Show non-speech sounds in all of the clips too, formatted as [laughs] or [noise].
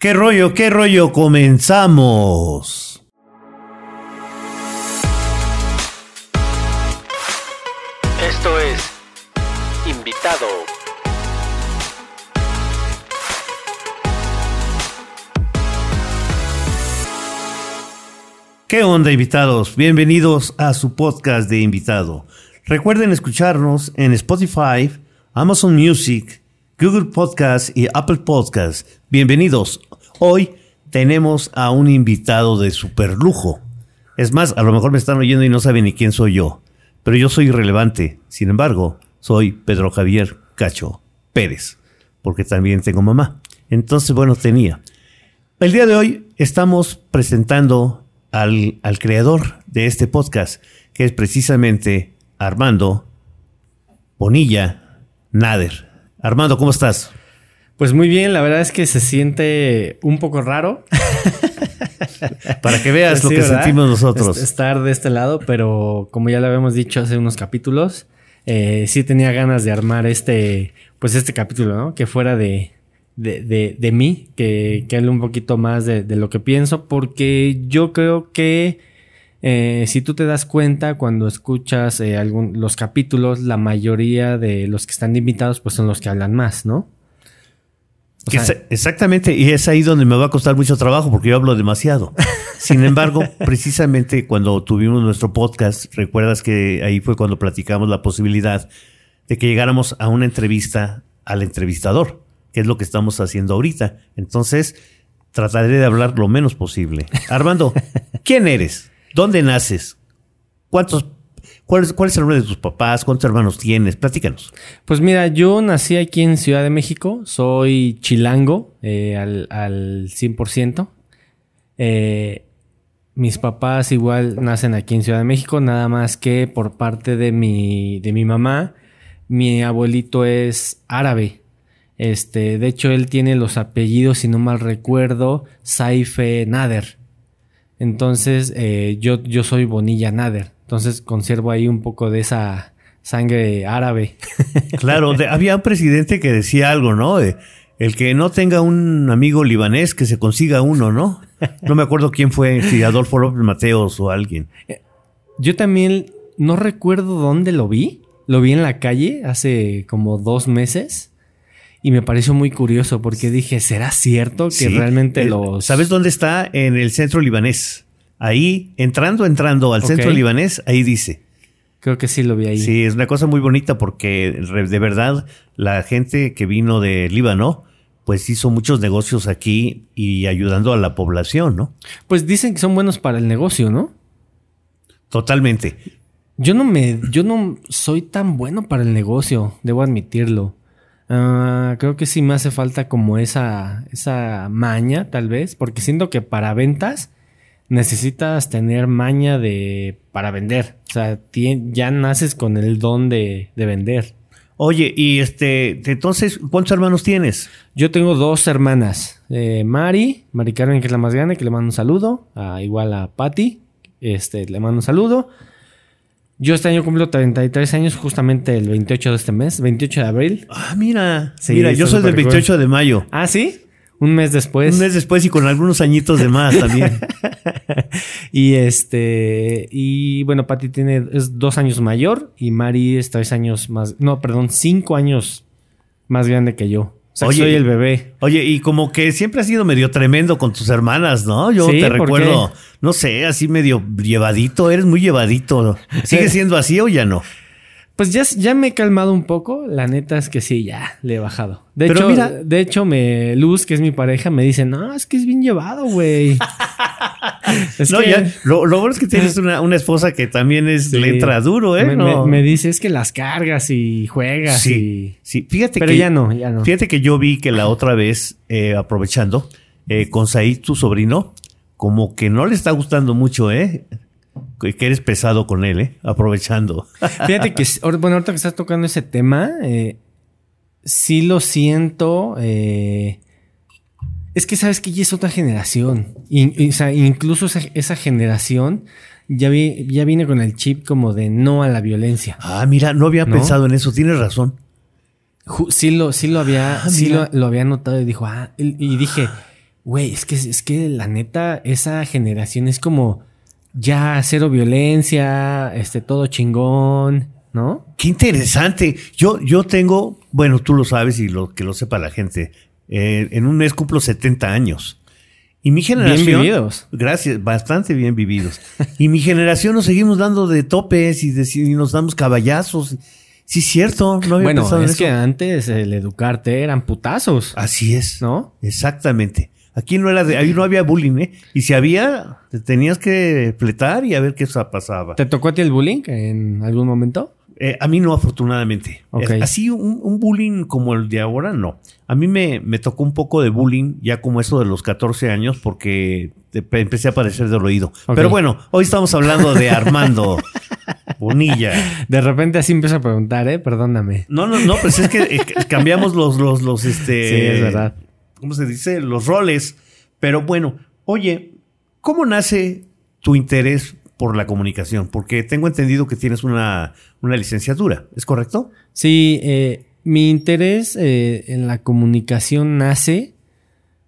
¿Qué rollo, qué rollo? Comenzamos. Esto es Invitado. ¿Qué onda, invitados? Bienvenidos a su podcast de invitado. Recuerden escucharnos en Spotify, Amazon Music, Google Podcast y Apple Podcast. Bienvenidos. Hoy tenemos a un invitado de super lujo. Es más, a lo mejor me están oyendo y no saben ni quién soy yo, pero yo soy irrelevante. Sin embargo, soy Pedro Javier Cacho Pérez, porque también tengo mamá. Entonces, bueno, tenía. El día de hoy estamos presentando al, al creador de este podcast, que es precisamente Armando Bonilla Nader. Armando, ¿cómo estás? Pues muy bien, la verdad es que se siente un poco raro. [laughs] Para que veas [laughs] lo Sí, que ¿verdad? sentimos nosotros. Est- Estar de este lado, pero como ya lo habíamos dicho hace unos capítulos, eh, sí tenía ganas de armar este, pues este capítulo, ¿no? Que fuera de, de, de, de mí, que, que hable un poquito más de, de lo que pienso, porque yo creo que eh, si tú te das cuenta cuando escuchas eh, algún, los capítulos, la mayoría de los que están invitados, pues son los que hablan más, ¿no? O sea, Exa- Exactamente, y es ahí donde me va a costar mucho trabajo porque yo hablo demasiado. [laughs] Sin embargo, precisamente cuando tuvimos nuestro podcast, recuerdas que ahí fue cuando platicamos la posibilidad de que llegáramos a una entrevista al entrevistador, que es lo que estamos haciendo ahorita. Entonces, trataré de hablar lo menos posible. Armando, [laughs] ¿quién eres? ¿Dónde naces? ¿Cuántos, cuál, es, ¿Cuál es el nombre de tus papás? ¿Cuántos hermanos tienes? Platícanos. Pues mira, yo nací aquí en Ciudad de México, soy chilango eh, al, al 100%. Eh, mis papás igual nacen aquí en Ciudad de México, nada más que por parte de mi, de mi mamá, mi abuelito es árabe. Este, de hecho, él tiene los apellidos, si no mal recuerdo, Saife Nader. Entonces, eh, yo, yo soy Bonilla Nader. Entonces, conservo ahí un poco de esa sangre árabe. [laughs] Claro, de- había un presidente que decía algo, ¿no? De, el que no tenga un amigo libanés, que se consiga uno, ¿no? No me acuerdo quién fue, si Adolfo López Mateos o alguien. Yo también no recuerdo dónde lo vi. Lo vi en la calle hace como dos meses. Y me pareció muy curioso porque dije, ¿será cierto que Sí, realmente eh, los... ¿Sabes dónde está? En el centro libanés. Ahí, entrando, entrando al centro libanés, ahí dice. Creo que sí lo vi ahí. Sí, es una cosa muy bonita porque de verdad la gente que vino de Líbano, pues hizo muchos negocios aquí y ayudando a la población, ¿no? Pues dicen que son buenos para el negocio, ¿no? Totalmente. Yo no me... Yo no soy tan bueno para el negocio, debo admitirlo. Ah, creo que sí me hace falta como esa, esa maña, tal vez, porque siento que para ventas necesitas tener maña de para vender. O sea, ya naces con el don de, de vender. Oye, y este, entonces, ¿cuántos hermanos tienes? Yo tengo dos hermanas, eh, Mari, Mari Carmen, que es la más grande, que le mando un saludo, igual a Patty, este, le mando un saludo. Yo este año cumplo 33 años, justamente el 28 de este mes, 28 de abril. Ah, mira. Sí, mira, yo soy del súper cool. 28 de mayo. Ah, sí, un mes después. Un mes después y con algunos añitos de más también. [laughs] y este, y bueno, Patty tiene, es dos años mayor y Mari es tres años más, no, perdón, cinco años más grande que yo. O sea, Oye, soy el bebé. Oye, y como que siempre has sido medio tremendo con tus hermanas, ¿no? Yo Sí, te ¿por recuerdo, no sé, así medio llevadito, eres muy llevadito. ¿Sigue [laughs] siendo así o ya no? Pues ya, ya me he calmado un poco. La neta es que sí, ya le he bajado. De Pero hecho, mira- de hecho, me, Luz, que es mi pareja, me dice, no, es que es bien llevado, güey. [laughs] No, que- ya, lo, lo bueno es que tienes una, una esposa que también es, Sí. le entra duro, ¿eh? Me, No. me- me dice, es que las cargas y juegas sí, y... sí, fíjate Pero que. ya no, ya no. Fíjate que yo vi que la otra vez, eh, aprovechando, eh, con Said, tu sobrino, como que no le está gustando mucho, ¿eh? Que eres pesado con él, ¿eh? Aprovechando. [laughs] Fíjate que, bueno, ahorita que estás tocando ese tema, eh, sí lo siento. eh, es que sabes que ya es otra generación. Y, y, o sea, incluso esa, esa generación ya, vi- ya viene con el chip como de no a la violencia. Ah, mira, no había ¿No? pensado en eso, tienes razón. Sí lo, sí lo había, Ah, sí lo, lo había notado y dijo, ah, y, y dije, Güey, es que, es que la neta, esa generación es como ya cero violencia, este, todo chingón, ¿no? Qué interesante. Yo, yo tengo, bueno, tú lo sabes y lo que lo sepa la gente. eh, en un mes cumplo 70 años. Y mi generación. Bien vividos. Gracias, bastante bien vividos. y mi generación nos seguimos dando de topes y, de- y nos damos caballazos. Sí, es cierto. No había Bueno, pensado en es que antes el educarte eran putazos, Así es. ¿no? Exactamente. Aquí no era de, ahí no había bullying, ¿eh? Y si había, te tenías que fletar y a ver qué pasaba. ¿Te tocó a ti el bullying en algún momento? Eh, a mí no, afortunadamente. Así un, un bullying como el de ahora, no. A mí me, me tocó un poco de bullying ya como eso de los 14 años porque empecé a padecer del oído. Ok. Pero bueno, hoy estamos hablando de Armando Bonilla. De repente así empiezo a preguntar, ¿eh? Perdóname. No, no, no, pues es que eh, cambiamos los, los, los, este... Sí, es verdad. ¿Cómo se dice? Los roles. Pero bueno, oye, ¿cómo nace tu interés por la comunicación? Porque tengo entendido que tienes una, una licenciatura, ¿es correcto? Sí, eh, mi interés eh, en la comunicación nace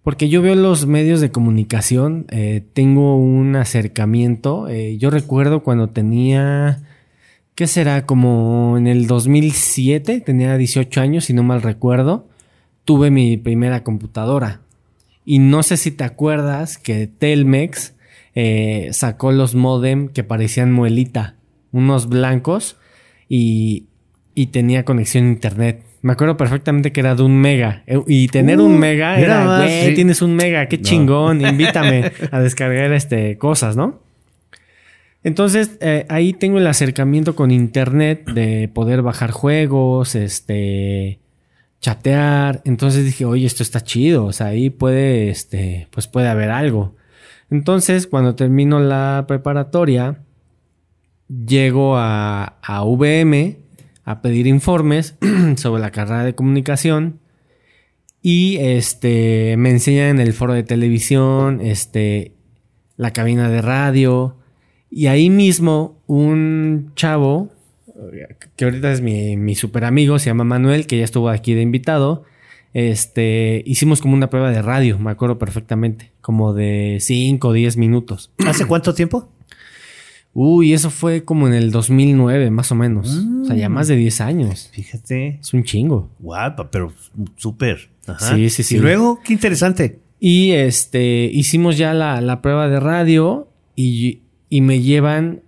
porque yo veo los medios de comunicación, eh, tengo un acercamiento. yo recuerdo cuando tenía, ¿qué será? Como en el 2007, tenía 18 años, si no mal recuerdo, tuve mi primera computadora. Y no sé si te acuerdas que Telmex eh, sacó los modem que parecían muelita, unos blancos, y, y tenía conexión a internet. Me acuerdo perfectamente que era de un mega. Y tener Uh, un mega mira era, güey, sí. tienes un mega, qué No. chingón, [laughs] invítame a descargar este, cosas, ¿no? Entonces, eh, ahí tengo el acercamiento con internet de poder bajar juegos, este, chatear. Entonces dije, oye, esto está chido. O sea, ahí puede, este, pues puede haber algo. Entonces, cuando termino la preparatoria, llego a, a VM a pedir informes [clears throat] sobre la carrera de comunicación. Y este me enseñan el foro de televisión, este, la cabina de radio. Y ahí mismo un chavo, que ahorita es mi, mi super amigo, se llama Manuel, que ya estuvo aquí de invitado. Este, hicimos como una prueba de radio, me acuerdo perfectamente, como de 5 o 10 minutos. ¿Hace [clears throat] cuánto tiempo? Uy, eso fue como en el 2009, más o menos. O sea, ya más de 10 años. Fíjate. Es un chingo. Guapa, pero súper. Sí, sí, sí. Y luego, qué interesante. Y este, hicimos ya la, la prueba de radio y, y me llevan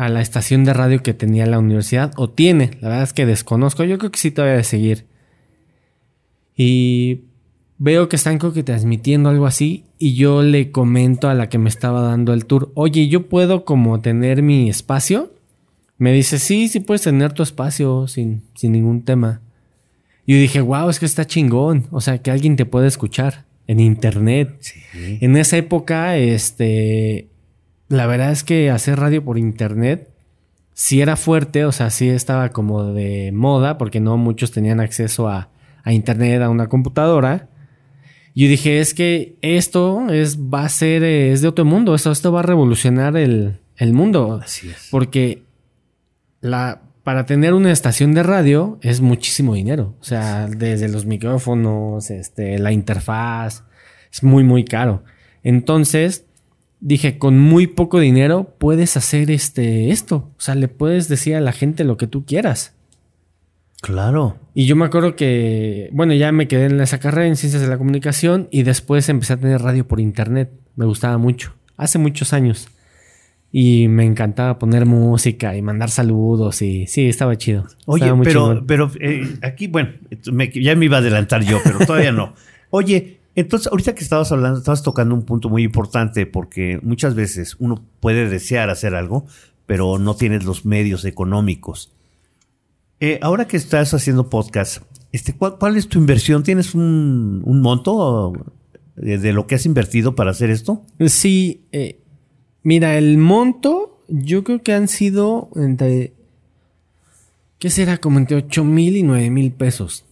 a la estación de radio que tenía la universidad, o tiene, la verdad es que desconozco, yo creo que sí todavía de seguir. Y veo que están creo que transmitiendo algo así y yo le comento a la que me estaba dando el tour, oye, ¿yo puedo como tener mi espacio? Me dice, sí, sí puedes tener tu espacio sin, sin ningún tema. Y yo dije, wow, es que está chingón, o sea, que alguien te puede escuchar en internet. Sí. En esa época, este, la verdad es que hacer radio por internet sí era fuerte, o sea, sí estaba como de moda, porque no muchos tenían acceso a, a internet, a una computadora. Yo dije, es que esto es, va a ser, eh, es de otro mundo, esto, esto va a revolucionar el, el mundo. Así es. Porque la, para tener una estación de radio es muchísimo dinero. O sea, desde los micrófonos, este, la interfaz, es muy, muy caro. Entonces, dije, con muy poco dinero puedes hacer este, esto. O sea, le puedes decir a la gente lo que tú quieras. Claro. Y yo me acuerdo que, bueno, ya me quedé en esa carrera en ciencias de la comunicación y después empecé a tener radio por internet. Me gustaba mucho. Hace muchos años. Y me encantaba poner música y mandar saludos y sí, estaba chido. Oye, Estaba pero, chingón. pero eh, aquí, bueno, me- ya me iba a adelantar yo, pero todavía no. [laughs] Oye, entonces, ahorita que estabas hablando, estabas tocando un punto muy importante porque muchas veces uno puede desear hacer algo, pero no tienes los medios económicos. Eh, ahora que estás haciendo podcast, este, ¿cuál, es tu inversión? ¿Tienes un, monto de, de lo que has invertido para hacer esto? Sí, eh, mira, el monto yo creo que han sido entre, ¿qué será? Como entre 8 mil y 9 mil pesos.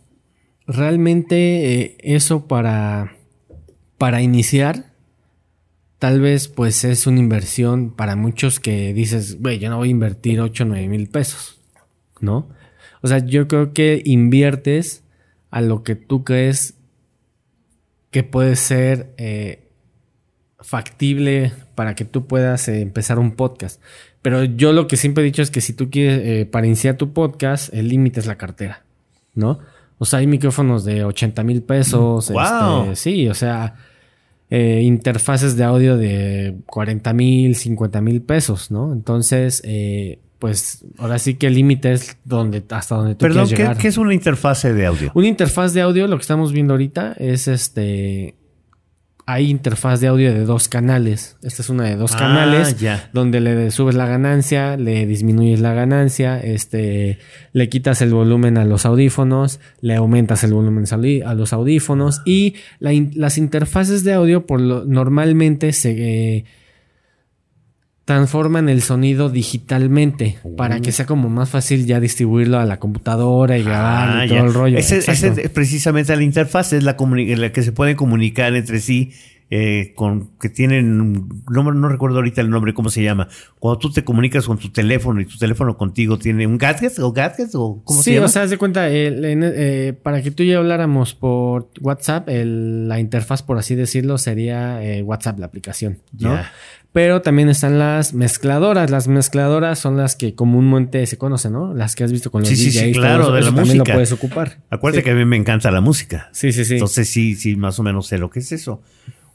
Realmente eh, eso para, para iniciar, tal vez pues es una inversión para muchos que dices, güey, yo no voy a invertir 8 o 9 mil pesos, ¿no? O sea, yo creo que inviertes a lo que tú crees que puede ser eh, factible para que tú puedas eh, empezar un podcast. Pero yo lo que siempre he dicho es que si tú quieres, para iniciar tu podcast, el límite es la cartera, ¿no? O sea, hay micrófonos de 80 mil pesos. ¡Wow! este, sí, o sea, eh, interfaces de audio de 40 mil, 50 mil pesos, ¿no? Entonces, eh, pues ahora sí que el límite es donde, hasta donde tú Perdón, quieres ¿qué, llegar. qué es una interfase de audio? Una interfaz de audio, lo que estamos viendo ahorita, es este. Hay interfaz de audio de dos canales. Esta es una de dos Ah, canales. ya. Donde le subes la ganancia, le disminuyes la ganancia, este, le quitas el volumen a los audífonos, le aumentas el volumen a los audífonos. Y la las interfaces de audio, por lo, normalmente se eh, transforman el sonido digitalmente para que sea como más fácil ya distribuirlo a la computadora y grabar Ah, y todo ya. el rollo. Ese, es precisamente la interfaz, es la, la que se pueden comunicar entre sí, eh, con que tienen, no, no recuerdo ahorita el nombre, ¿cómo se llama? Cuando tú te comunicas con tu teléfono y tu teléfono contigo tiene un gadget o gadget o cómo sí, se llama. o sea, haz de cuenta, el- en- eh, para que tú y yo habláramos por WhatsApp, el- la interfaz, por así decirlo, sería eh, WhatsApp, la aplicación, ¿no? Pero también están las mezcladoras. Las mezcladoras son las que comúnmente se conocen, ¿no? Las que has visto con los Sí, sí, sí, DJs. todo claro, eso. de la música. lo puedes ocupar. Acuérdate Sí. que a mí me encanta la música. Sí, sí, sí. Entonces sí, sí, más o menos sé lo que es eso.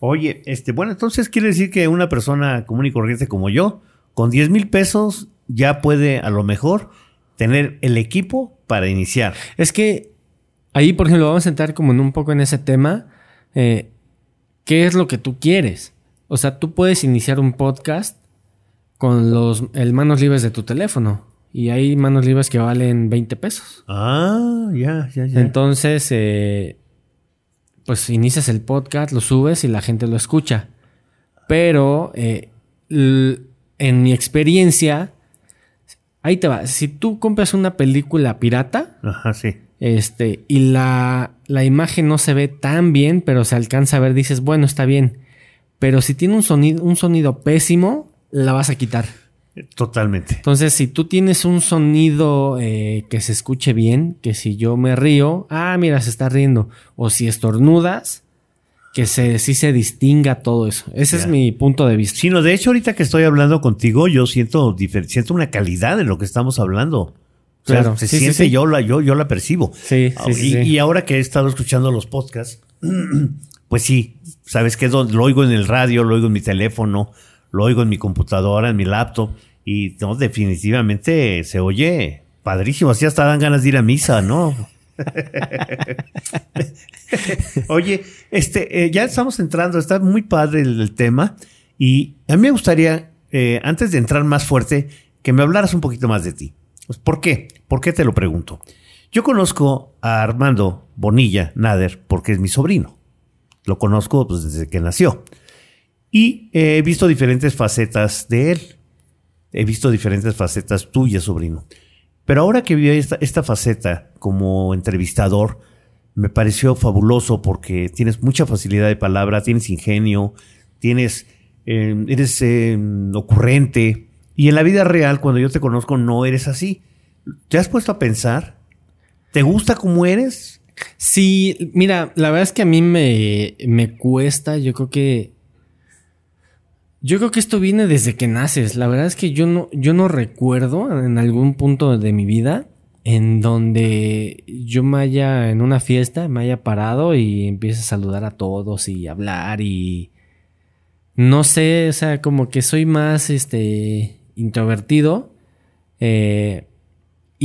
Oye, este, bueno, entonces quiere decir que una persona común y corriente como yo, con 10 mil pesos, ya puede a lo mejor tener el equipo para iniciar. Es que ahí, por ejemplo, vamos a entrar como en un poco en ese tema. eh, ¿Qué es lo que tú quieres? O sea, tú puedes iniciar un podcast con los el manos libres de tu teléfono. Y hay manos libres que valen 20 pesos. Ah, ya, ya, ya. Entonces, eh, pues inicias el podcast, lo subes y la gente lo escucha. Pero eh, en mi experiencia, ahí te va. Si tú compras una película pirata, Ajá, sí. este, y la, la imagen no se ve tan bien, pero se alcanza a ver, dices, bueno, está bien. Pero si tiene un sonido, un sonido pésimo, la vas a quitar. Totalmente. Entonces, si tú tienes un sonido eh, que se escuche bien, que si yo me río, ah, mira, se está riendo. O si estornudas, que se, sí se distinga todo eso. Ese Ya. es mi punto de vista. Sino, de hecho, ahorita que estoy hablando contigo, yo siento, siento una calidad en lo que estamos hablando. O sea, Claro, se sí, siente sí. Yo, la, yo, yo la percibo. Sí, sí, y, y ahora que he estado escuchando los podcasts, [clears throat] pues sí, sabes que lo oigo en el radio, lo oigo en mi teléfono, lo oigo en mi computadora, en mi laptop, y no, definitivamente se oye padrísimo. Así hasta dan ganas de ir a misa, ¿no? [laughs] Oye, este, eh, ya estamos entrando, está muy padre el, el tema, y a mí me gustaría, eh, antes de entrar más fuerte, que me hablaras un poquito más de ti. Pues, ¿Por qué? ¿Por qué te lo pregunto? Yo conozco a Armando Bonilla Nader porque es mi sobrino. Lo conozco pues, desde que nació. Y he visto diferentes facetas de él. He visto diferentes facetas tuyas, sobrino. Pero ahora que vi esta, esta faceta como entrevistador, me pareció fabuloso porque tienes mucha facilidad de palabra, tienes ingenio, tienes, eh, eres eh, ocurrente. Y en la vida real, cuando yo te conozco, no eres así. ¿Te has puesto a pensar? ¿Te gusta como eres? Sí, mira, la verdad es que a mí me, me cuesta, yo creo que... Yo creo que esto viene desde que naces. La verdad es que yo no, yo no recuerdo en algún punto de mi vida en donde yo me haya en una fiesta, me haya parado y empiece a saludar a todos y hablar y no sé, o sea, como que soy más este introvertido. Eh,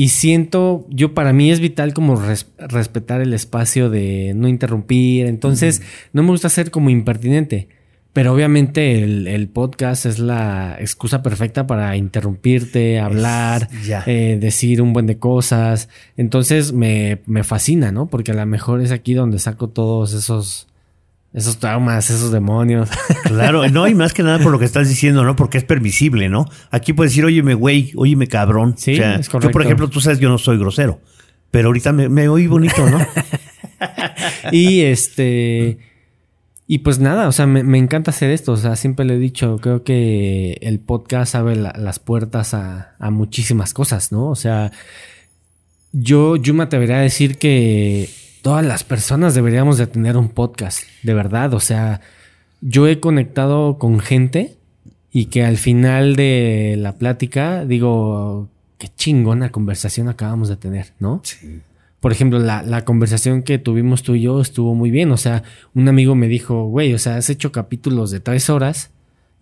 y siento, yo para mí es vital como res- respetar el espacio de no interrumpir. Entonces, no me gusta ser como impertinente. Pero obviamente el, el podcast es la excusa perfecta para interrumpirte, hablar, eh, decir un buen de cosas. Entonces me, me fascina, ¿no? Porque a lo mejor es aquí donde saco todos esos, esos traumas, esos demonios. [laughs] Claro, no, y más que nada por lo que estás diciendo, ¿no? Porque es permisible, ¿no? Aquí puedes decir, óyeme, güey, óyeme, cabrón. Sí, O sea, es Yo, correcto. por ejemplo, tú sabes, yo no soy grosero. Pero ahorita me, me oí bonito, ¿no? [laughs] y este. Y pues nada, o sea, me, me encanta hacer esto. O sea, siempre le he dicho, creo que el podcast abre la- las puertas a, a muchísimas cosas, ¿no? O sea, yo, yo me atrevería a decir que todas las personas deberíamos de tener un podcast, de verdad. O sea, yo he conectado con gente y que al final de la plática digo, qué chingona conversación acabamos de tener, ¿no? Sí. Por ejemplo, la, la conversación que tuvimos tú y yo estuvo muy bien. O sea, un amigo me dijo, güey, o sea, has hecho capítulos de tres horas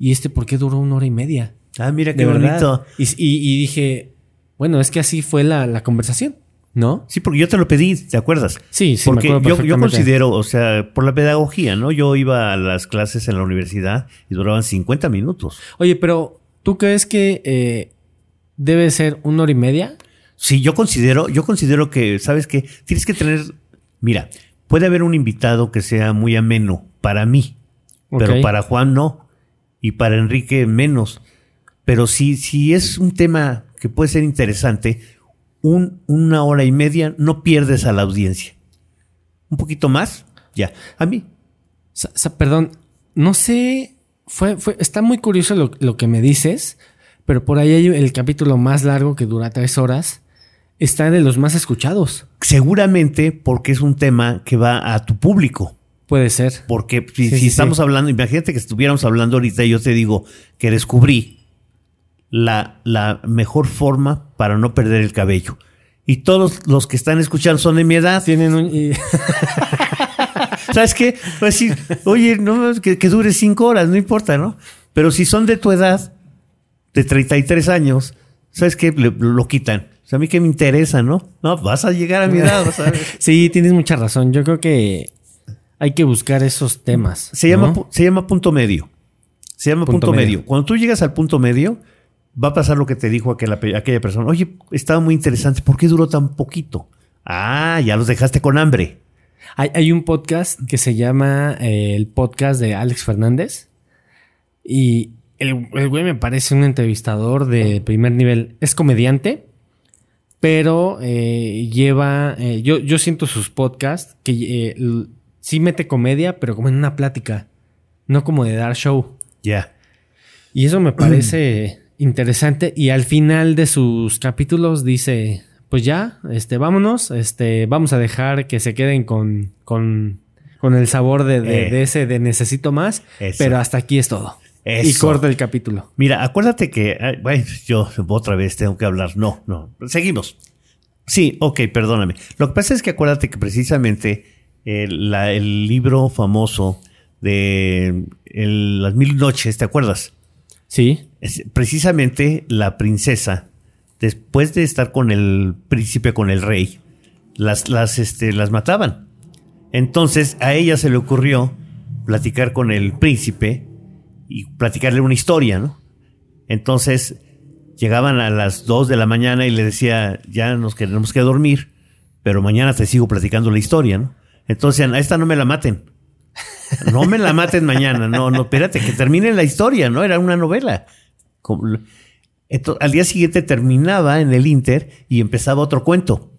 y este, ¿por qué duró una hora y media? Ah, mira qué bonito. Y, y- y dije, bueno, es que así fue la, la conversación, ¿no? Sí, porque yo te lo pedí, ¿te acuerdas? Sí, sí, porque me acuerdo yo, yo considero, o sea, por la pedagogía, ¿no? Yo iba a las clases en la universidad y duraban 50 minutos. Oye, pero ¿tú crees que eh, debe ser una hora y media? Sí, yo considero, yo considero que, ¿sabes qué? Tienes que tener, mira, puede haber un invitado que sea muy ameno para mí, pero para Juan no, y para Enrique menos. Pero si, si es un tema que puede ser interesante, un, una hora y media no pierdes a la audiencia. Un poquito más, ya. A mí, perdón, no sé, fue, fue, está muy curioso lo, lo que me dices, pero por ahí hay el capítulo más largo que dura tres horas, está de los más escuchados. seguramente porque es un tema que va a tu público. Puede ser. Porque si, Sí, si sí, estamos sí. hablando, imagínate que estuviéramos hablando ahorita y yo te digo que descubrí la, la mejor forma para no perder el cabello. Y todos los que están escuchando son de mi edad. Tienen un... y- [laughs] ¿Sabes qué? Va a decir, oye, no, que, que dure cinco horas, no importa, ¿no? Pero si son de tu edad, de 33 años, ¿sabes qué? Le- lo quitan. O sea, a mí que me interesa, ¿no? No, vas a llegar a mi edad, ver. [laughs] sí, tienes mucha razón. Yo creo que hay que buscar esos temas. Se llama, se llama punto medio. Se llama punto, Punto medio. medio. Cuando tú llegas al punto medio, va a pasar lo que te dijo aquella, aquella persona. Oye, estaba muy interesante. ¿Por qué duró tan poquito? Ah, ya los dejaste con hambre. Hay, hay un podcast que se llama eh, el podcast de Alex Fernández. Y el, el güey me parece un entrevistador de primer nivel. Es comediante, pero eh, lleva. eh, yo, yo siento sus podcasts que eh, sí mete comedia, pero como en una plática, no como de dar show. Ya. Y eso me parece [clears throat] interesante. Y al final de sus capítulos dice: Pues ya, este, vámonos. Este, vamos a dejar que se queden con, con, con el sabor de, de- Eh. de ese de necesito más. Eso. Pero hasta aquí es todo. Y corta el capítulo. Mira, acuérdate que, bueno, yo otra vez tengo que hablar. No, no. Seguimos. Sí, ok, perdóname. Lo que pasa es que acuérdate que precisamente el, la- el libro famoso de el- Las Mil Noches, ¿te acuerdas? Sí. Precisamente la princesa, después de estar con el príncipe, con el rey, las, las, este, las mataban. Entonces a ella se le ocurrió platicar con el príncipe y platicarle una historia, ¿no? Entonces llegaban a las 2 de la mañana y le decía, ya nos queremos que dormir, pero mañana te sigo platicando la historia, ¿no? Entonces, a esta no me la maten. No me la maten mañana, no, no, espérate, que termine la historia, ¿no? Era una novela. Entonces, al día siguiente terminaba en el Inter y empezaba otro cuento.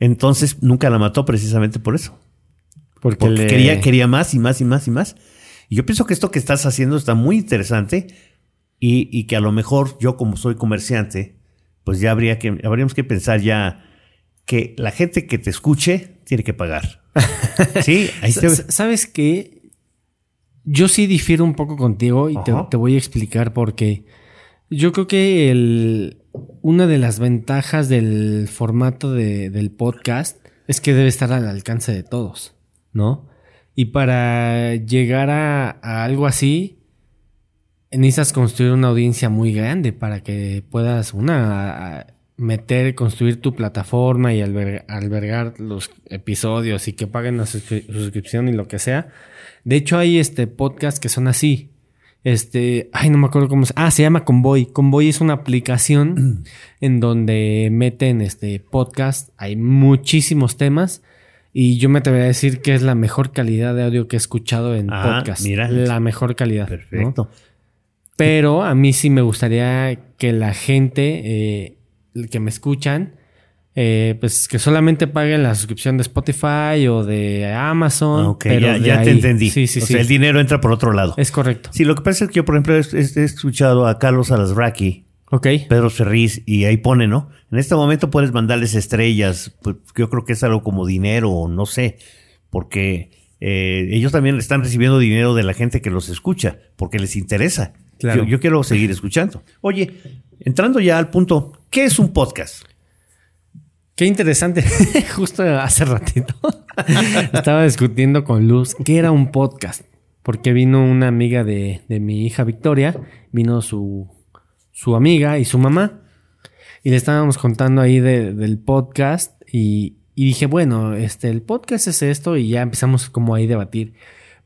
Entonces nunca la mató precisamente por eso. Porque, Porque le- quería, quería más y más y más y más. Y yo pienso que esto que estás haciendo está muy interesante y, y que a lo mejor yo como soy comerciante, pues ya habría que, habríamos que pensar ya que la gente que te escuche tiene que pagar. [laughs] sí, ahí te sa- ¿Sabes qué? Yo sí difiero un poco contigo y te, voy a explicar por qué. Yo creo que el, una de las ventajas del formato de- del podcast es que debe estar al alcance de todos, ¿no? Y para llegar a, a algo así, necesitas construir una audiencia muy grande para que puedas, una, meter, construir tu plataforma y alber- albergar los episodios y que paguen la suscri- suscripción y lo que sea. De hecho, hay este podcasts que son así. Este, ay, no me acuerdo cómo se Ah, se llama Convoy. Convoy es una aplicación en donde meten este podcast. Hay muchísimos temas. Y yo me atrevería a decir que es la mejor calidad de audio que he escuchado en Ah, podcast. mira. La mejor calidad. ¿no? Perfecto. Pero a mí sí me gustaría que la gente eh, que me escuchan, eh, pues que solamente paguen la suscripción de Spotify o de Amazon. Ah, ok, pero ya, ya te entendí. Sí, sí, o sí. sea, el dinero entra por otro lado. Es correcto. Sí, lo que pasa es que yo, por ejemplo, he, escuchado a Carlos Alasraki Ok. Pedro Ferriz, y ahí pone, ¿no? En este momento puedes mandarles estrellas, pues yo creo que es algo como dinero, o no sé, porque eh, ellos también están recibiendo dinero de la gente que los escucha, porque les interesa. Claro. Yo, yo quiero seguir escuchando. Oye, entrando ya al punto, ¿qué es un podcast? Qué interesante. [laughs] Justo hace ratito [laughs] estaba discutiendo con Luz qué era un podcast. Porque vino una amiga de, de mi hija Victoria, vino su, su amiga y su mamá. Y le estábamos contando ahí de- del podcast. Y, y dije, bueno, este, el podcast es esto. Y ya empezamos como ahí a debatir.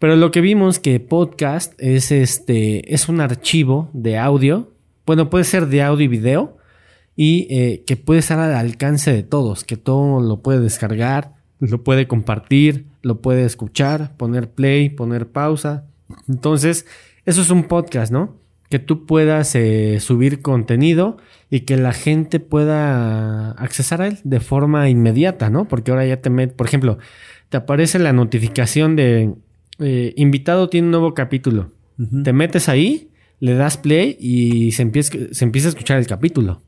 Pero lo que vimos que podcast es este. es un archivo de audio. Bueno, puede ser de audio y video y eh, que puede estar al alcance de todos, que todo lo puede descargar, lo puede compartir, lo puede escuchar, poner play, poner pausa. Entonces, eso es un podcast, ¿no? Que tú puedas eh, subir contenido y que la gente pueda accesar a él de forma inmediata, ¿no? Porque ahora ya te met, por ejemplo, te aparece la notificación de eh, invitado tiene un nuevo capítulo. Te metes ahí, le das play y se empieza, se empieza a escuchar el capítulo.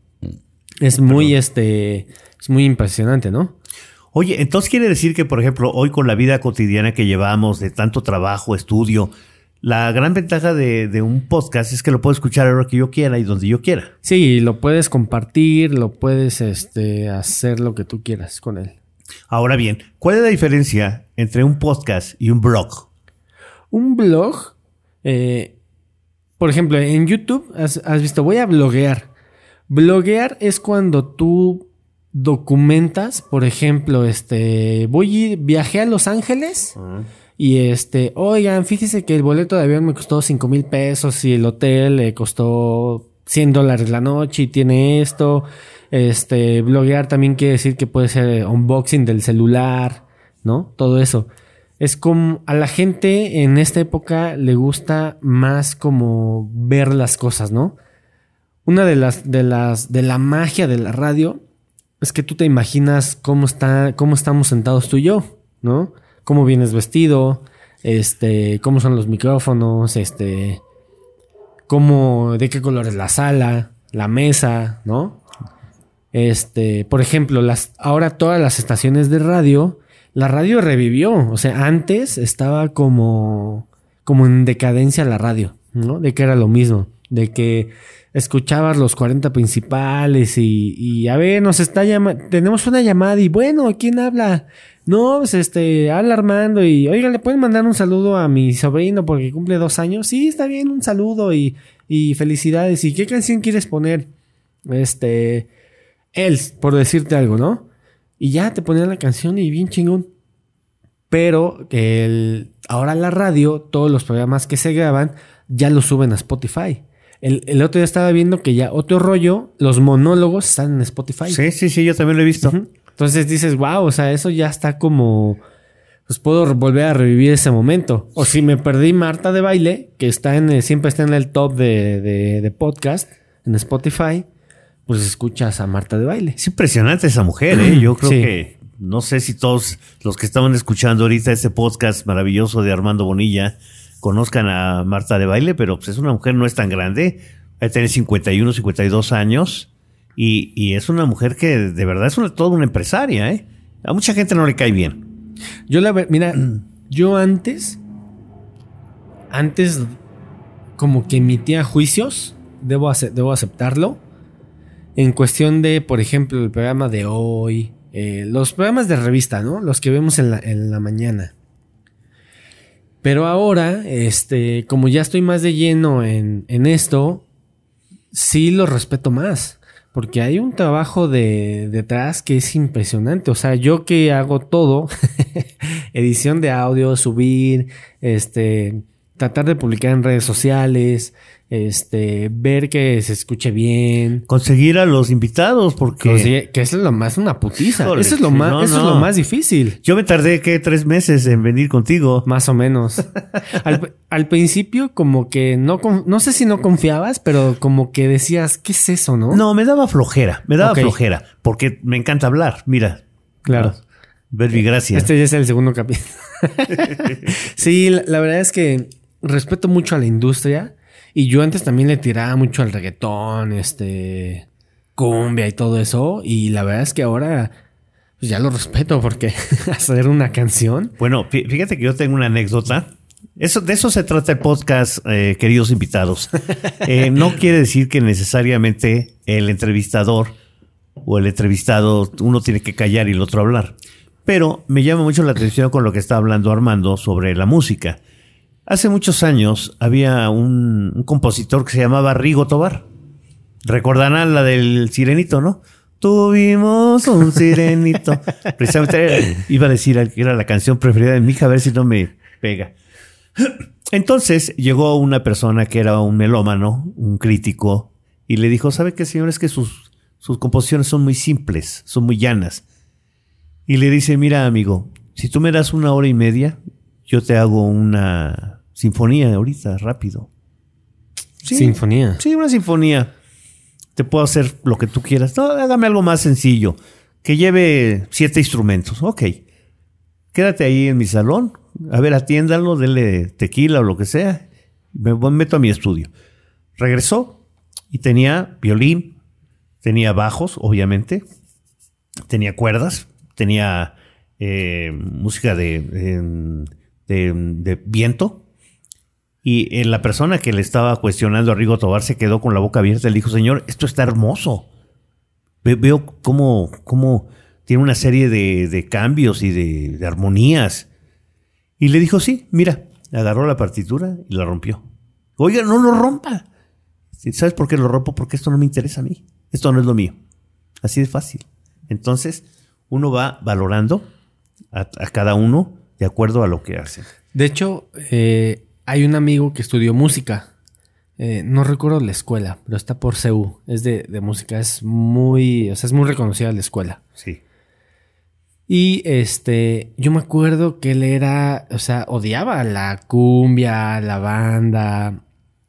Es muy, este, es muy impresionante, ¿no? Oye, entonces quiere decir que, por ejemplo, hoy con la vida cotidiana que llevamos, de tanto trabajo, estudio, la gran ventaja de, de un podcast es que lo puedo escuchar a la hora que yo quiera y donde yo quiera. Sí, lo puedes compartir, lo puedes, este, hacer lo que tú quieras con él. Ahora bien, ¿cuál es la diferencia entre un podcast y un blog? Un blog, eh, por ejemplo, en YouTube has, has visto, voy a bloguear. Bloguear es cuando tú documentas, por ejemplo, este, voy, viajé a Los Ángeles y este, oigan, fíjese que el boleto de avión me costó 5 mil pesos y el hotel le costó 100 dólares la noche y tiene esto. Este, bloguear también quiere decir que puede ser unboxing del celular, ¿no? Todo eso. Es como a la gente en esta época le gusta más como ver las cosas, ¿no? Una de las de las de la magia de la radio es que tú te imaginas cómo está cómo estamos sentados tú y yo, ¿no? Cómo vienes vestido, este, cómo son los micrófonos, este, cómo de qué color es la sala, la mesa, ¿no? Este, por ejemplo, las ahora todas las estaciones de radio la radio revivió. O sea, antes estaba como, como en decadencia la radio, ¿no? De que era lo mismo. De que escuchabas los 40 principales y, a ver, nos está llamando, tenemos una llamada y bueno, ¿quién habla? No, pues este, habla Armando y, oiga, ¿le pueden mandar un saludo a mi sobrino porque cumple dos años? Sí, está bien, un saludo y, y felicidades. ¿Y qué canción quieres poner? Este, él, por decirte algo, ¿no? Y ya te ponían la canción y bien chingón. Pero el, ahora la radio, todos los programas que se graban, ya los suben a Spotify. El, el otro día estaba viendo que ya otro rollo, los monólogos están en Spotify. Sí, sí, sí, yo también lo he visto. Entonces dices, wow, o sea, eso ya está como. Pues puedo volver a revivir ese momento. O si me perdí Marta de baile, que está en el- siempre está en el top de, de- de podcast, en Spotify, pues escuchas a Marta de baile. Es impresionante esa mujer, ¿eh? Yo creo Sí. que no sé si todos los que estaban escuchando ahorita este podcast maravilloso de Armando Bonilla conozcan a Marta de Baile, pero pues es una mujer no es tan grande, va a tener 51, 52 años y, es una mujer que de verdad es una, toda una empresaria, ¿eh? A mucha gente no le cae bien. Yo la mira, yo antes, antes como que emitía juicios, debo, debo aceptarlo, en cuestión de, por ejemplo, el programa de hoy, eh, los programas de revista, ¿no? Los que vemos en la, en la mañana. Pero ahora, este, como ya estoy más de lleno en, en esto, sí lo respeto más. Porque hay un trabajo de detrás que es impresionante. O sea, yo que hago todo, [laughs] edición de audio, subir, este, tratar de publicar en redes sociales, este, ver que se escuche bien. Conseguir a los invitados, porque Consigue- que eso es lo más una putiza. Híjole, eso es lo más, no, eso es lo más difícil. yo me tardé, ¿qué? Tres meses en venir contigo. Más o menos. [laughs] al, al principio, como que no, no sé si no confiabas, pero como que decías, ¿qué es eso, no? No, me daba flojera, me daba flojera, porque me encanta hablar. Mira, Claro. Verbi, gracias. Este ya es el segundo capítulo. [laughs] sí, la, la verdad es que respeto mucho a la industria y yo antes también le tiraba mucho al reggaetón, este, cumbia y todo eso. Y la verdad es que ahora pues ya lo respeto porque [laughs] hacer una canción. Bueno, fíjate que yo tengo una anécdota. Eso, de eso se trata el podcast, eh, queridos invitados. Eh, no [laughs] quiere decir que necesariamente el entrevistador o el entrevistado uno tiene que callar y el otro hablar. Pero me llama mucho la atención con lo que está hablando Armando sobre la música. Hace muchos años había un, un compositor que se llamaba Rigo Tobar. Recordarán la del sirenito, ¿no? Tuvimos un sirenito. [laughs] Precisamente iba a decir que era la canción preferida de mi hija, a ver si no me pega. Entonces llegó una persona que era un melómano, un crítico, y le dijo, ¿sabe qué, señor? Es que sus, sus composiciones son muy simples, son muy llanas. Y le dice, mira, amigo, si tú me das una hora y media, yo te hago una sinfonía ahorita, rápido. sinfonía. Sí, una sinfonía te puedo hacer lo que tú quieras. No, hágame algo más sencillo. Que lleve siete instrumentos. Ok. Quédate ahí en mi salón. A ver, atiéndalo, dele tequila o lo que sea. Me meto a mi estudio. Regresó y tenía violín, tenía bajos, obviamente, tenía cuerdas, tenía eh, música de, de viento, y eh, la persona que le estaba cuestionando a Rigo Tobar se quedó con la boca abierta y le dijo, señor, esto está hermoso. veo cómo, cómo, tiene una serie de, cambios y de, armonías. Y le dijo, sí, mira, agarró la partitura y la rompió. Oiga, no lo rompa. ¿Sabes por qué lo rompo? Porque esto no me interesa a mí. Esto no es lo mío. Así de fácil. Entonces, uno va valorando a, a cada uno de acuerdo a lo que hace. De hecho, eh, hay un amigo que estudió música. Eh, no recuerdo la escuela, pero está por CEU. Es de, música. Es muy. O sea, es muy reconocida la escuela. Sí. Y este. Yo me acuerdo que él era. O sea, odiaba la cumbia, la banda.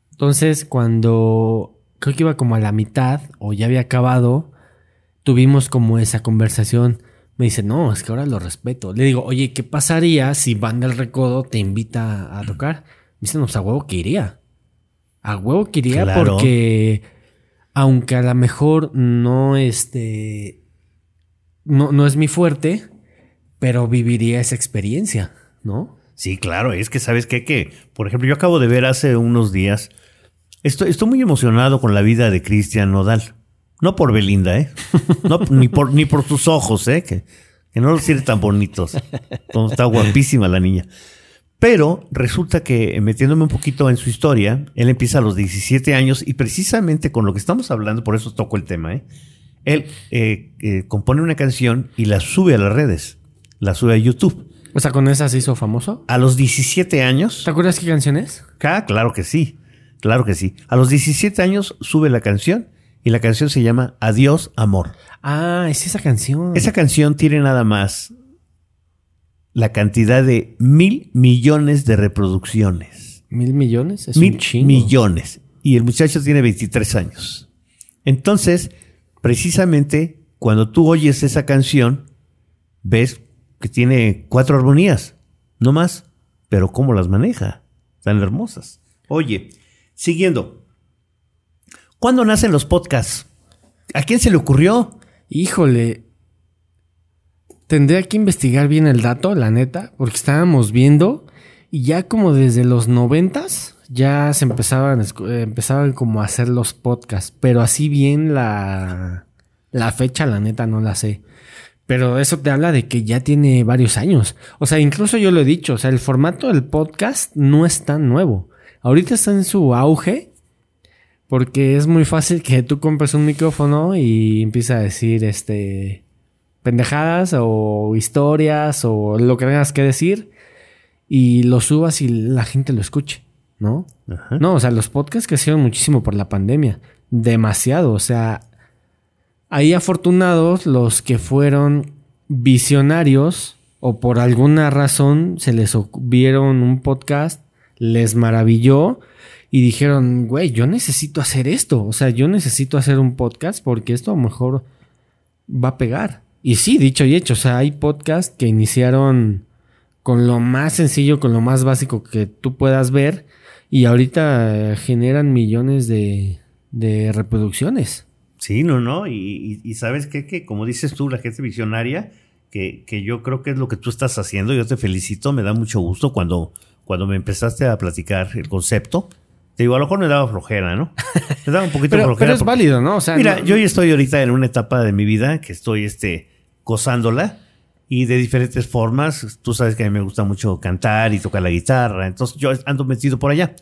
Entonces, cuando. Creo que iba como a la mitad, o ya había acabado. Tuvimos como esa conversación. Me dice, no, es que ahora lo respeto. Le digo, oye, ¿qué pasaría si Banda El Recodo te invita a tocar? Dicen, pues a huevo que iría. A huevo que iría porque aunque a lo mejor no este no, no es mi fuerte, pero viviría esa experiencia, ¿no? Sí, claro, es que sabes qué? que, por ejemplo, yo acabo de ver hace unos días, estoy, estoy muy emocionado con la vida de Cristian Nodal. No por Belinda, ¿eh? No, [laughs] ni, por, ni por tus ojos, ¿eh? Que, que no los tiene tan bonitos. Está guapísima la niña. Pero resulta que metiéndome un poquito en su historia, él empieza a los 17 años y precisamente con lo que estamos hablando, por eso toco el tema, ¿eh? él eh, eh, compone una canción y la sube a las redes, la sube a YouTube. O sea, con esa se hizo famoso. A los 17 años. ¿Te acuerdas qué canción es? Ah, claro que sí, claro que sí. A los 17 años sube la canción y la canción se llama Adiós, Amor. Ah, es esa canción. Esa canción tiene nada más la cantidad de mil millones de reproducciones. ¿Mil millones? Es mil millones. Y el muchacho tiene 23 años. Entonces, precisamente cuando tú oyes esa canción, ves que tiene cuatro armonías, no más, pero cómo las maneja, tan hermosas. Oye, siguiendo, ¿cuándo nacen los podcasts? ¿A quién se le ocurrió? Híjole, Tendría que investigar bien el dato, la neta, porque estábamos viendo y ya como desde los noventas ya se empezaban, empezaban como a hacer los podcasts, pero así bien la, la fecha, la neta, no la sé. Pero eso te habla de que ya tiene varios años. O sea, incluso yo lo he dicho, o sea, el formato del podcast no es tan nuevo. Ahorita está en su auge porque es muy fácil que tú compres un micrófono y empieces a decir, este, pendejadas o historias o lo que tengas que decir y lo subas y la gente lo escuche, ¿no? No, o sea, los podcasts crecieron muchísimo por la pandemia, demasiado, o sea, hay afortunados los que fueron visionarios o por alguna razón se les vieron un podcast, les maravilló y dijeron, güey, yo necesito hacer esto, o sea, yo necesito hacer un podcast porque esto a lo mejor va a pegar. Y sí, dicho y hecho, o sea, hay podcasts que iniciaron con lo más sencillo, con lo más básico que tú puedas ver, Y ahorita generan millones de, de reproducciones. Sí, no, no. Y, y- y sabes qué? que como dices tú, la gente visionaria, que, que yo creo que es lo que tú estás haciendo. Yo te felicito, me da mucho gusto cuando, cuando me empezaste a platicar el concepto. Te digo, a lo mejor me daba flojera, ¿no? Me daba un poquito [laughs] Pero, flojera. pero es porque- válido, ¿no? O sea, Mira, no- yo ya estoy ahorita en una etapa de mi vida que estoy este, gozándola y de diferentes formas. Tú sabes que a mí me gusta mucho cantar y tocar la guitarra, entonces yo ando metido por allá.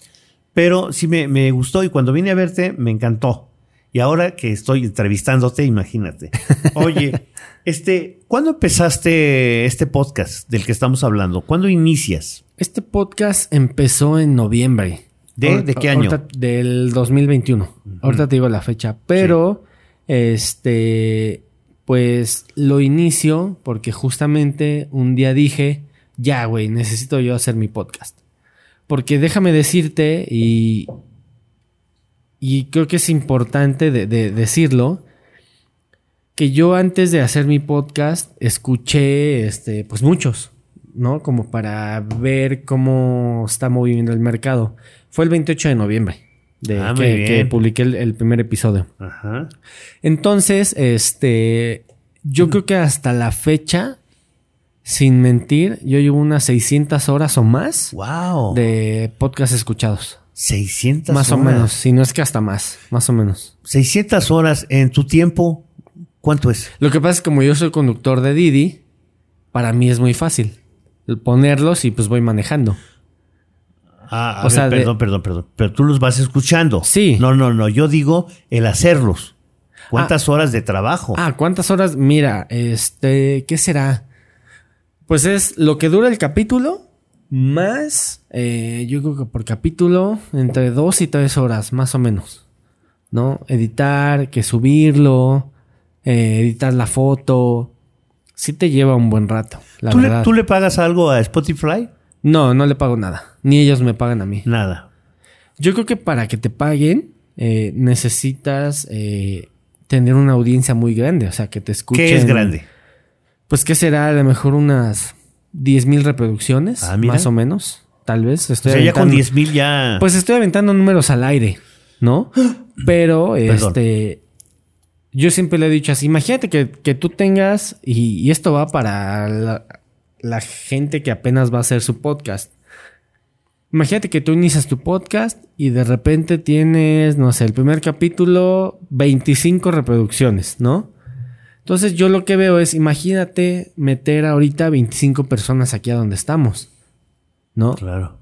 Pero sí me, me gustó y cuando vine a verte me encantó. Y ahora que estoy entrevistándote, imagínate. [laughs] Oye, este, ¿cuándo empezaste este podcast del que estamos hablando? ¿Cuándo inicias? Este podcast empezó en noviembre. ¿De- de qué año? ahorita- del 2021. Ahorita te digo la fecha. Pero, este, pues lo inicio porque justamente un día dije, ya, güey, necesito yo hacer mi podcast. Porque déjame decirte, y, y creo que es importante de- de decirlo, que yo antes de hacer mi podcast escuché, este, pues muchos, ¿no? Como para ver cómo está moviendo el mercado. Fue el 28 de noviembre de Ah, que, publiqué el, el primer episodio. Ajá. Entonces, este, yo creo que hasta la fecha, sin mentir, yo llevo unas 600 horas o más Wow. de podcast escuchados. 600 Más o menos, si no es que hasta más, más o menos. 600 horas en tu tiempo, ¿cuánto es? Lo que pasa es que como yo soy conductor de Didi, para mí es muy fácil ponerlos y pues voy manejando. Ah, a O ver, sea, de- perdón, perdón, perdón. Pero tú los vas escuchando. Sí. No, no, no. Yo digo el hacerlos. ¿Cuántas horas de trabajo? Ah, ¿cuántas horas? Mira, este, ¿qué será? Pues es lo que dura el capítulo más, eh, yo creo que por capítulo, entre dos y tres horas, más o menos. ¿No? Editar, que subirlo, eh, editar la foto. Sí te lleva un buen rato, la ¿Tú, le, tú le pagas algo a Spotify? No, no le pago nada. Ni ellos me pagan a mí. Nada. Yo creo que para que te paguen, eh, necesitas eh, tener una audiencia muy grande. O sea, que te escuchen. ¿Qué es grande? Pues que será a lo mejor unas 10 mil reproducciones, Ah, más o menos. Tal vez. O Estoy sea, ya con aventando- 10 mil ya... Pues estoy aventando números al aire, ¿no? [gasps] Pero, este. Yo siempre le he dicho así: imagínate que, que tú tengas, y, y esto va para la, la gente que apenas va a hacer su podcast. Imagínate que tú inicias tu podcast y de repente tienes, no sé, el primer capítulo, 25 reproducciones, ¿no? Entonces yo lo que veo es, imagínate meter ahorita 25 personas aquí a donde estamos, ¿no? Claro.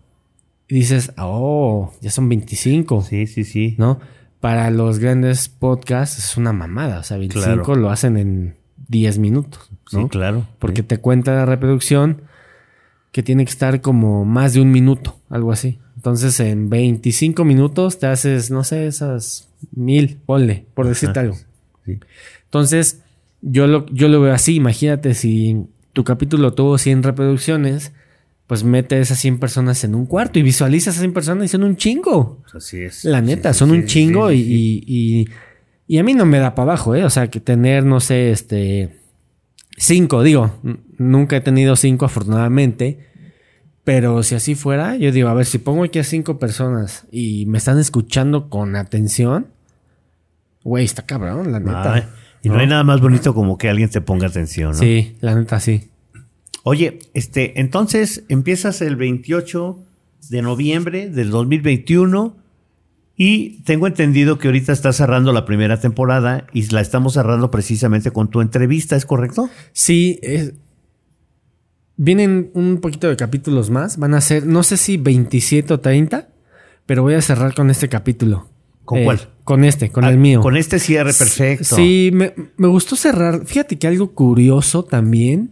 Y dices, oh, ya son 25, Sí, sí, sí. ¿no? Para los grandes podcasts es una mamada, o sea, 25 Claro. lo hacen en 10 minutos, ¿no? Sí, claro. Porque te cuenta la reproducción que tiene que estar como más de un minuto, algo así. Entonces, en 25 minutos te haces, no sé, esas mil, ponle, por decirte algo. Sí. Entonces, yo lo, yo lo veo así. Imagínate si tu capítulo tuvo 100 reproducciones, pues mete a esas 100 personas en un cuarto y visualiza esas 100 personas y son un chingo. Así es. La neta, Sí, son sí, un chingo y- y a mí no me da para abajo, ¿eh? O sea, que tener, no sé, este... Cinco, digo. Nunca he tenido cinco, afortunadamente. Pero si así fuera, yo digo, a ver, si pongo aquí a cinco personas y me están escuchando con atención, güey, está cabrón, la neta. Ay, y no, hay nada más bonito como que alguien te ponga atención, ¿no? Sí, la neta sí. Oye, este, entonces empiezas el 28 de noviembre del 2021 y tengo entendido que ahorita estás cerrando la primera temporada y la estamos cerrando precisamente con tu entrevista, ¿es correcto? Sí, es- vienen un poquito de capítulos más. Van a ser, no sé si 27 o 30, pero voy a cerrar con este capítulo. ¿Con Eh, cuál? Con este, con Ah, el mío. Con este cierre perfecto. Sí, me, me gustó cerrar. Fíjate que algo curioso también.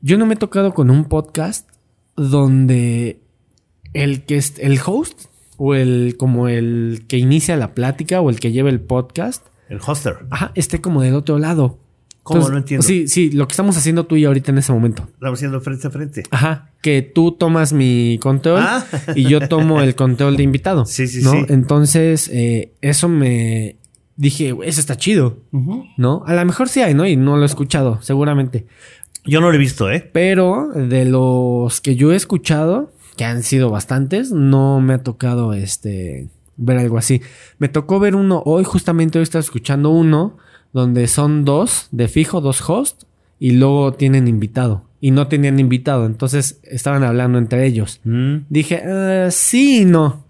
Yo no me he tocado con un podcast donde el que el host o el como el que inicia la plática o el que lleva el podcast, El hoster. ajá, esté como del otro lado. ¿Cómo? No entiendo. Sí, sí, lo que estamos haciendo tú y yo ahorita en ese momento. Estamos haciendo frente a frente. Ajá, que tú tomas mi control Ah. y yo tomo el control de invitado. Sí, sí, ¿no? sí. Entonces, eh, eso me dije, "Güey, eso está chido, ¿no? A lo mejor sí hay, ¿no? Y no lo he escuchado, seguramente. Yo no lo he visto, ¿eh? Pero de los que yo he escuchado, que han sido bastantes, no me ha tocado este ver algo así. Me tocó ver uno hoy, justamente hoy estaba escuchando uno donde son dos de fijo, dos hosts, y luego tienen invitado. Y no tenían invitado, entonces estaban hablando entre ellos. Mm. Dije, "Ah, sí y no,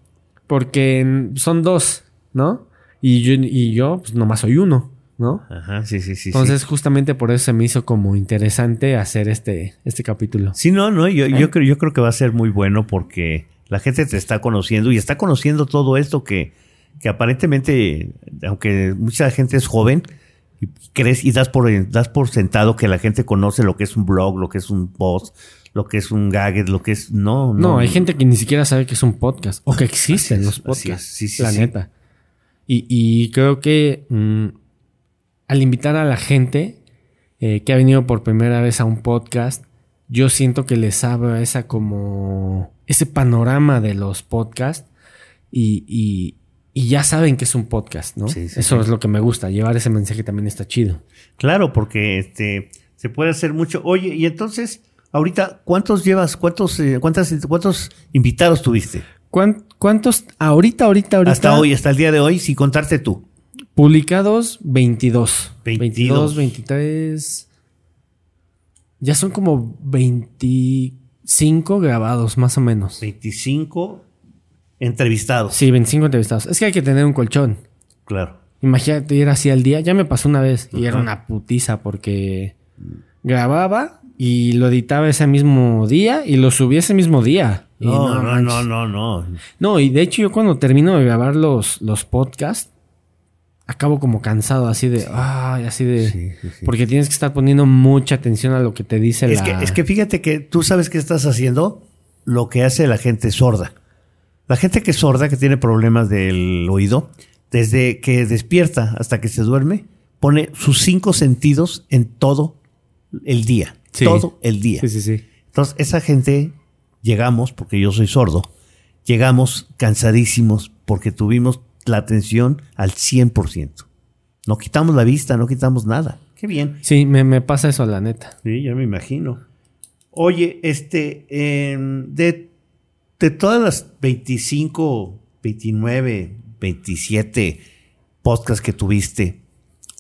porque son dos, ¿no? Y yo, y yo pues nomás soy uno, ¿no? Ajá, sí, sí, sí. sí. Entonces, justamente por eso se me hizo como interesante hacer este, este capítulo. Sí, no, no, yo, ¿Eh? yo, creo, yo creo que va a ser muy bueno porque la gente te está conociendo y está conociendo todo esto que, que aparentemente, aunque mucha gente es joven, y crees y das por, das por sentado que la gente conoce lo que es un blog, lo que es un post, lo que es un gadget, lo que es... No, no. No, hay gente que ni siquiera sabe que es un podcast o que existen es, los podcasts. es, sí, sí, la sí. neta. Y, y creo que mm, al invitar a la gente eh, que ha venido por primera vez a un podcast, yo siento que les abre esa como ese panorama de los podcasts y, y- y ya saben que es un podcast, ¿no? Sí, sí, Eso sí. es lo que me gusta. Llevar ese mensaje también está chido. Claro, porque este se puede hacer mucho. Oye, y entonces, ahorita, ¿cuántos llevas? ¿Cuántos, eh, cuántas, cuántos invitados tuviste? ¿Cuán- ¿Cuántos ahorita, ahorita, ahorita? Hasta hoy, hasta el día de hoy, sin contarte tú. Publicados 22. 22. 22, 23. Ya son como 25 grabados, más o menos. 25 entrevistados. Sí, 25 entrevistados. Es que hay que tener un colchón. Claro. Imagínate ir así al día. Ya me pasó una vez y era una putiza porque grababa y lo editaba ese mismo día y lo subí ese mismo día. No, no, manches. no, no, no. No, y de hecho yo cuando termino de grabar los, los podcasts, acabo como cansado, así de, ay, así de... Sí, sí, sí. Porque tienes que estar poniendo mucha atención a lo que te dice Es la... que, es que fíjate que tú sabes qué estás haciendo, lo que hace la gente sorda. La gente que es sorda, que tiene problemas del oído, desde que despierta hasta que se duerme, pone sus cinco sentidos en todo el día. Sí. Todo el día. Sí, sí, sí. Entonces, esa gente, llegamos, porque yo soy sordo, llegamos cansadísimos porque tuvimos la atención al 100%. No quitamos la vista, no quitamos nada. Qué bien. Sí, me, me pasa eso, la neta. Sí, ya me imagino. Oye, este, em, de, de todas las 25, 29, 27 podcasts que tuviste,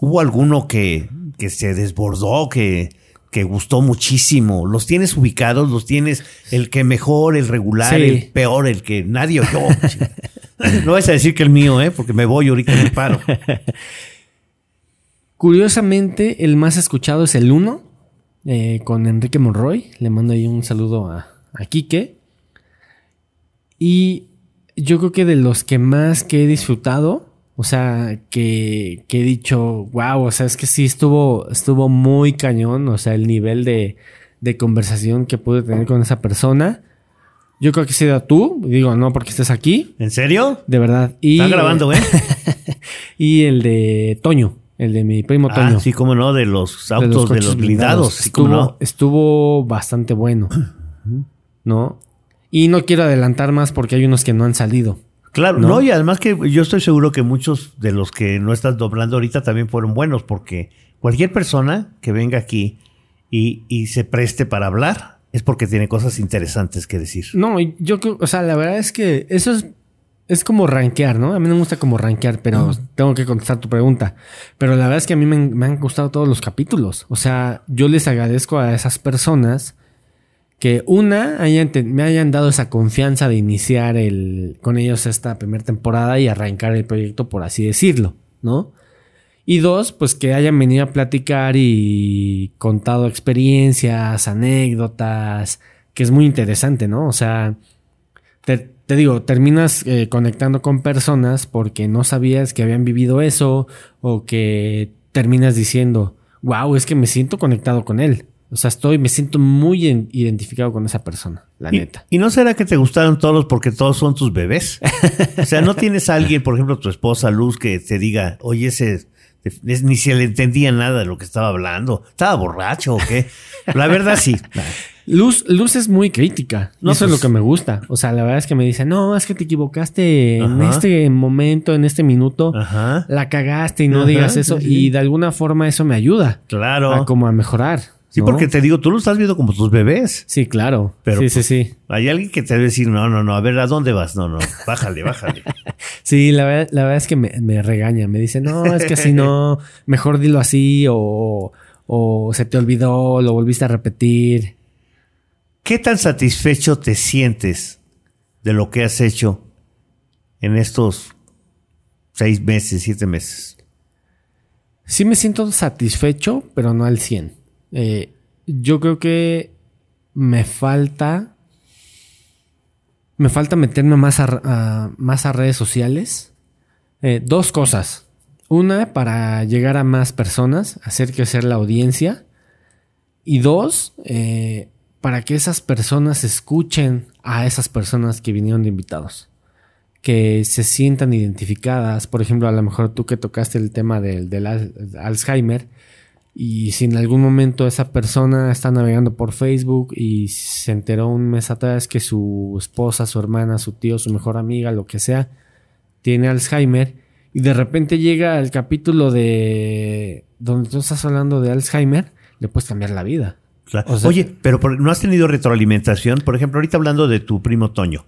¿hubo alguno que, que se desbordó, que, que gustó muchísimo? ¿Los tienes ubicados? ¿Los tienes el que mejor, el regular, Sí. el peor, el que nadie oyó? [laughs] [laughs] no vas a decir que el mío, ¿eh? Porque me voy ahorita me paro. [laughs] Curiosamente, el más escuchado es el 1, eh, con Enrique Monroy. Le mando ahí un saludo a, a Quique. Y yo creo que de los que más que he disfrutado, o sea, que, he dicho, wow, o sea, es que sí estuvo, estuvo muy cañón, o sea, el nivel de, de conversación que pude tener con esa persona. Yo creo que sido tú, digo, no porque estés aquí, ¿En serio? de verdad. Y, Está grabando, ¿eh? [laughs] Y el de Toño, el de mi primo Toño. Ah, sí, cómo no, de los de autos, de los, blindados. Sí, cómo Estuvo, no. estuvo bastante bueno. [clears throat] ¿No? Y no quiero adelantar más porque hay unos que no han salido. Claro, ¿no? no, y además que yo estoy seguro que muchos de los que no estás doblando ahorita también fueron buenos, porque cualquier persona que venga aquí y, y se preste para hablar es porque tiene cosas interesantes que decir. No, yo creo, o sea, la verdad es que eso es, es como rankear, ¿no? A mí no me gusta como rankear, pero tengo que contestar tu pregunta. Pero la verdad es que a mí me, han- me han gustado todos los capítulos. O sea, yo les agradezco a esas personas que una hayan te- me hayan dado esa confianza de iniciar el, con ellos esta primera temporada y arrancar el proyecto, por así decirlo, ¿no? Y dos, pues que hayan venido a platicar y contado experiencias, anécdotas, que es muy interesante, ¿no? O sea, te, te digo, terminas eh, conectando con personas porque no sabías que habían vivido eso o que terminas diciendo, wow, es que me siento conectado con él. O sea, estoy, me siento muy en- identificado con esa persona, la Y, neta. y no será que te gustaron todos porque todos son tus bebés? o sea, no tienes a alguien, por ejemplo, tu esposa Luz, que te diga, oye, ese es- ni se le entendía nada de lo que estaba hablando. ¿Estaba borracho o qué? La verdad sí. [laughs] Luz, Luz es muy crítica. No, Eso es pues- lo que me gusta. O sea, la verdad es que me dice, no, es que te equivocaste en este momento, en este minuto. Ajá. La cagaste y no Ajá, digas eso. sí, sí. Y de alguna forma eso me ayuda Claro. a como a mejorar. Sí, ¿no? porque te digo, tú lo estás viendo como tus bebés. Sí, claro. Pero, sí, sí, sí. Hay alguien que te debe decir, no, no, no, a ver, ¿a dónde vas? No, no, bájale, bájale. [laughs] Sí, la verdad, la verdad es que me, me regaña. Me dice, no, es que así no, mejor dilo así o, o se te olvidó, lo volviste a repetir. ¿Qué tan satisfecho te sientes de lo que has hecho en estos seis meses, siete meses? Sí me siento satisfecho, pero no al 100. Eh, yo creo que me falta... Me falta meterme más a, más a redes sociales. Eh, dos cosas. Una, para llegar a más personas, hacer crecer la audiencia. Y dos, eh, para que esas personas escuchen a esas personas que vinieron de invitados. Que se sientan identificadas. Por ejemplo, a lo mejor tú que tocaste el tema del, del al- Alzheimer. Y si en algún momento esa persona está navegando por Facebook y se enteró un mes atrás que su esposa, su hermana, su tío, su mejor amiga, lo que sea, tiene Alzheimer y de repente llega el capítulo de donde tú estás hablando de Alzheimer, le puedes cambiar la vida. Claro. O sea- Oye, pero ¿no has tenido retroalimentación? Por ejemplo, ahorita hablando de tu primo Toño,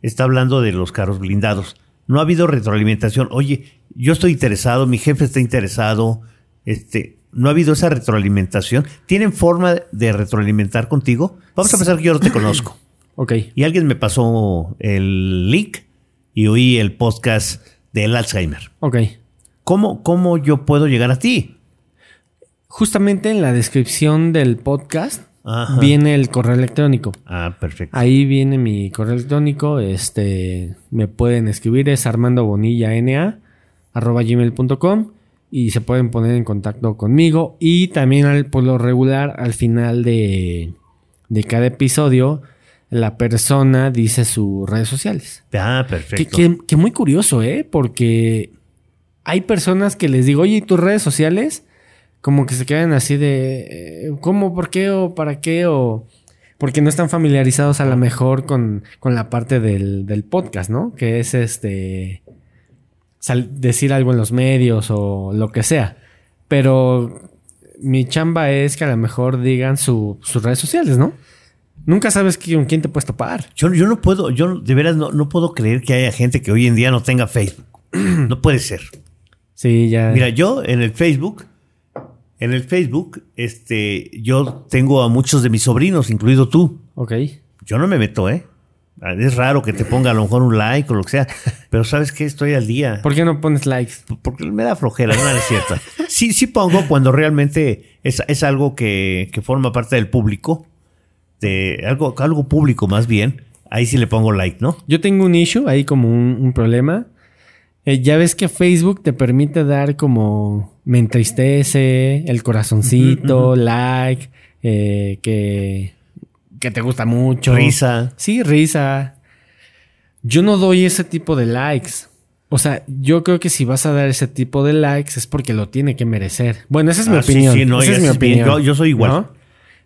está hablando de los carros blindados. No ha habido retroalimentación. Oye, yo estoy interesado, mi jefe está interesado, este, no ha habido esa retroalimentación. ¿Tienen forma de retroalimentar contigo? Vamos a pensar que yo no te [coughs] conozco. Ok. Y alguien me pasó el link y oí el podcast del Alzheimer. Ok. ¿Cómo, cómo yo puedo llegar a ti? Justamente en la descripción del podcast Ajá. viene el correo electrónico. Ah, perfecto. Ahí viene mi correo electrónico. Este me pueden escribir, es armandobonillana arroba gmail.com y se pueden poner en contacto conmigo. Y también al, por lo regular, al final de, de cada episodio, la persona dice sus redes sociales. Ah, perfecto. que- que muy curioso, ¿eh? Porque hay personas que les digo, oye, ¿y tus redes sociales? Como que se quedan así de, eh, ¿cómo? ¿Por qué? ¿O para qué? O porque no están familiarizados a lo mejor con, con la parte del, del podcast, ¿no? Que es este, decir algo en los medios o lo que sea. Pero mi chamba es que a lo mejor digan su- sus redes sociales, ¿no? Nunca sabes con quién te puedes topar. Yo, yo no puedo, yo de veras no, no puedo creer que haya gente que hoy en día no tenga Facebook. [clears throat] No puede ser. Sí, ya. Mira, yo en el Facebook, en el Facebook, este, yo tengo a muchos de mis sobrinos, incluido tú. Ok. Yo no me meto, ¿eh? Es raro que te ponga a lo mejor un like o lo que sea, [laughs] pero sabes que estoy al día. ¿Por qué no pones likes? Porque me da flojera, no es cierto. Sí, sí pongo cuando realmente es, es algo que, que forma parte del público, de algo, algo público más bien. Ahí sí le pongo like, ¿no? Yo tengo un issue, ahí como un, un problema. Eh, ya ves que Facebook te permite dar como me entristece, el corazoncito, like, eh, que, que te gusta mucho. Risa. Sí, risa. Yo no doy ese tipo de likes. O sea, yo creo que si vas a dar ese tipo de likes es porque lo tiene que merecer. Bueno, esa es mi Ah, opinión. sí, no, esa es mi opinión. Yo- yo soy igual. ¿no?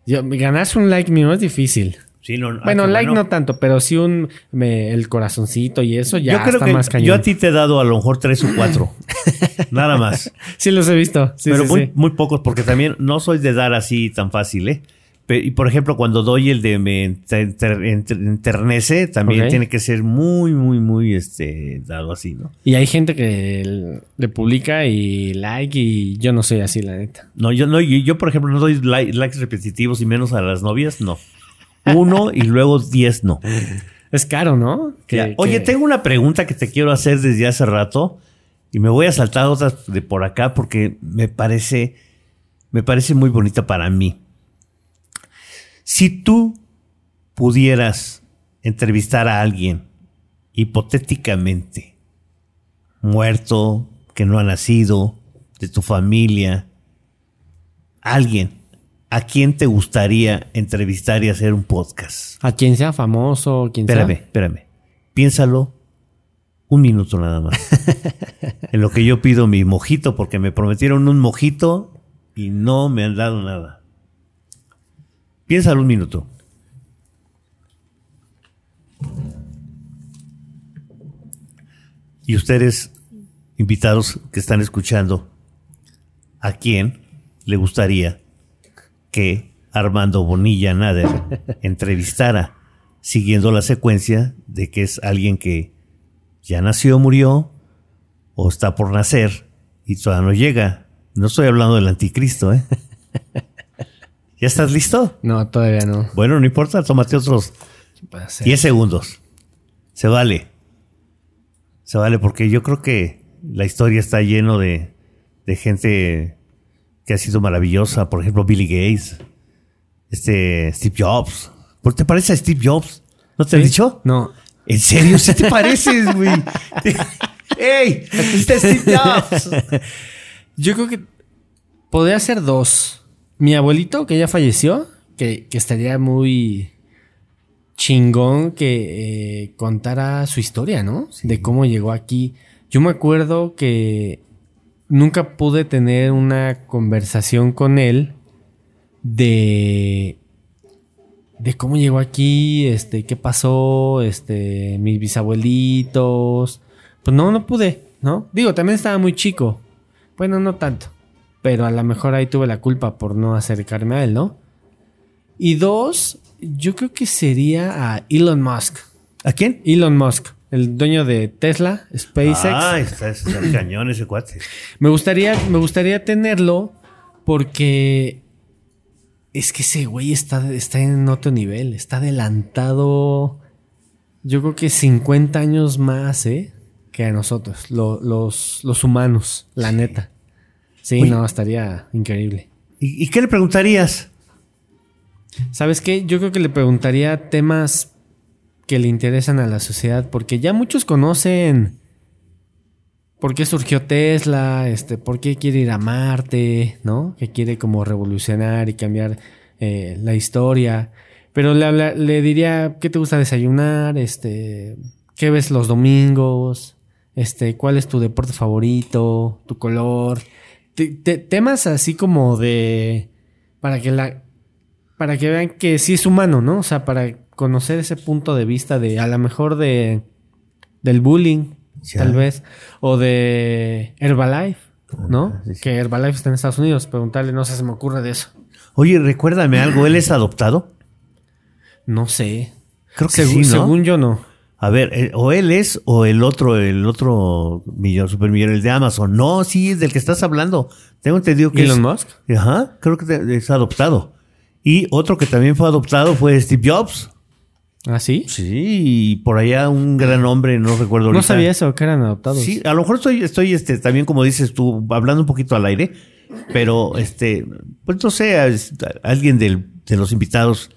Yo- ganarse un like mío es difícil. Sí, no, Bueno, ah, qué like bueno. no tanto, pero sí un me- el corazoncito y eso ya yo creo está que más cañón. yo a ti te he dado a lo mejor tres o cuatro. [laughs] Nada más. Sí los he visto. Sí, pero muy, muy pocos, porque también no soy de dar así tan fácil, ¿eh? Y por ejemplo, cuando doy el de me enter- enter- enter- enternece, también tiene que ser muy, muy, muy este dado así, ¿no? Y hay gente que le publica y like y yo no soy así, la neta. No, yo no, yo, yo, por ejemplo, no doy like- likes repetitivos y menos a las novias, no. Uno y luego diez, no. Es caro, ¿no? Que-. Oye, que- tengo una pregunta que te quiero hacer desde hace rato y me voy a saltar otras de por acá porque me parece, me parece muy bonita para mí. Si tú pudieras entrevistar a alguien hipotéticamente muerto, que no ha nacido, de tu familia, alguien, ¿a quién te gustaría entrevistar y hacer un podcast? A quien sea famoso, quien Espérame, sea. espérame. Piénsalo un minuto nada más. [laughs] en lo que yo pido mi mojito, porque me prometieron un mojito y no me han dado nada. Piénsalo un minuto. Y ustedes, invitados que están escuchando, ¿a quién le gustaría que Armando Bonilla Nader [laughs] entrevistara, siguiendo la secuencia de que es alguien que ya nació, murió, o está por nacer y todavía no llega. No estoy hablando del anticristo, ¿eh? [laughs] ¿Ya estás listo? No, todavía no. Bueno, no importa, tómate otros Puede ser. 10 segundos. Se vale. Se vale porque yo creo que la historia está lleno de, de gente que ha sido maravillosa. Por ejemplo, Billy Gates, este Steve Jobs. ¿Por te parece a Steve Jobs? ¿No te han ¿Sí? dicho? No. ¿En serio? [laughs] ¿Sí te pareces, güey? [laughs] ¡Ey! Aquí está Steve Jobs. Yo creo que podría ser dos. Mi abuelito, que ya falleció, que, que estaría muy chingón que eh, contara su historia, ¿no? De cómo llegó aquí. Yo me acuerdo que nunca pude tener una conversación con él de de cómo llegó aquí, este, qué pasó, este, mis bisabuelitos. Pues no, no pude, ¿no? Digo, también estaba muy chico. Bueno, no tanto. Pero a lo mejor ahí tuve la culpa por no acercarme a él, ¿no? Y dos, yo creo que sería a Elon Musk. ¿A quién? Elon Musk, el dueño de Tesla, SpaceX. Ah, está, está cañón ese cuate. Me gustaría, me gustaría tenerlo porque es que ese güey está, está en otro nivel, está adelantado. Yo creo que 50 años más, ¿eh? Que a nosotros, lo- los, los humanos, la neta. Sí, no, estaría increíble. ¿Y, y qué le preguntarías? ¿Sabes qué? Yo creo que le preguntaría temas que le interesan a la sociedad, porque ya muchos conocen por qué surgió Tesla, este, por qué quiere ir a Marte, ¿no? Que quiere como revolucionar y cambiar eh, la historia. Pero le, le diría, ¿qué te gusta desayunar? Este, ¿qué ves los domingos? Este, ¿cuál es tu deporte favorito? ¿Tu color? Te- te- temas así como de para que la para que vean que sí es humano, ¿no? O sea, para conocer ese punto de vista de a lo mejor de del bullying, Ya. tal vez, o de Herbalife, ¿no? sí, sí. Que Herbalife está en Estados Unidos, preguntarle, no sé, se me ocurre de eso. Oye, recuérdame algo, ¿él es adoptado? No sé. Creo que Segu- sí, ¿no? Según yo no. A ver, eh, o él es o el otro, el otro millón, supermillón, el de Amazon. No, sí, es del que estás hablando. Tengo entendido que Elon es, Musk. Ajá, creo que es adoptado. Y otro que también fue adoptado fue Steve Jobs. ¿Ah, sí? Sí, y por allá un gran hombre, no recuerdo No ahorita. sabía eso, que eran adoptados. Sí, a lo mejor estoy, estoy este, también, como dices tú, hablando un poquito al aire, pero este, pues no sé, alguien del- de los invitados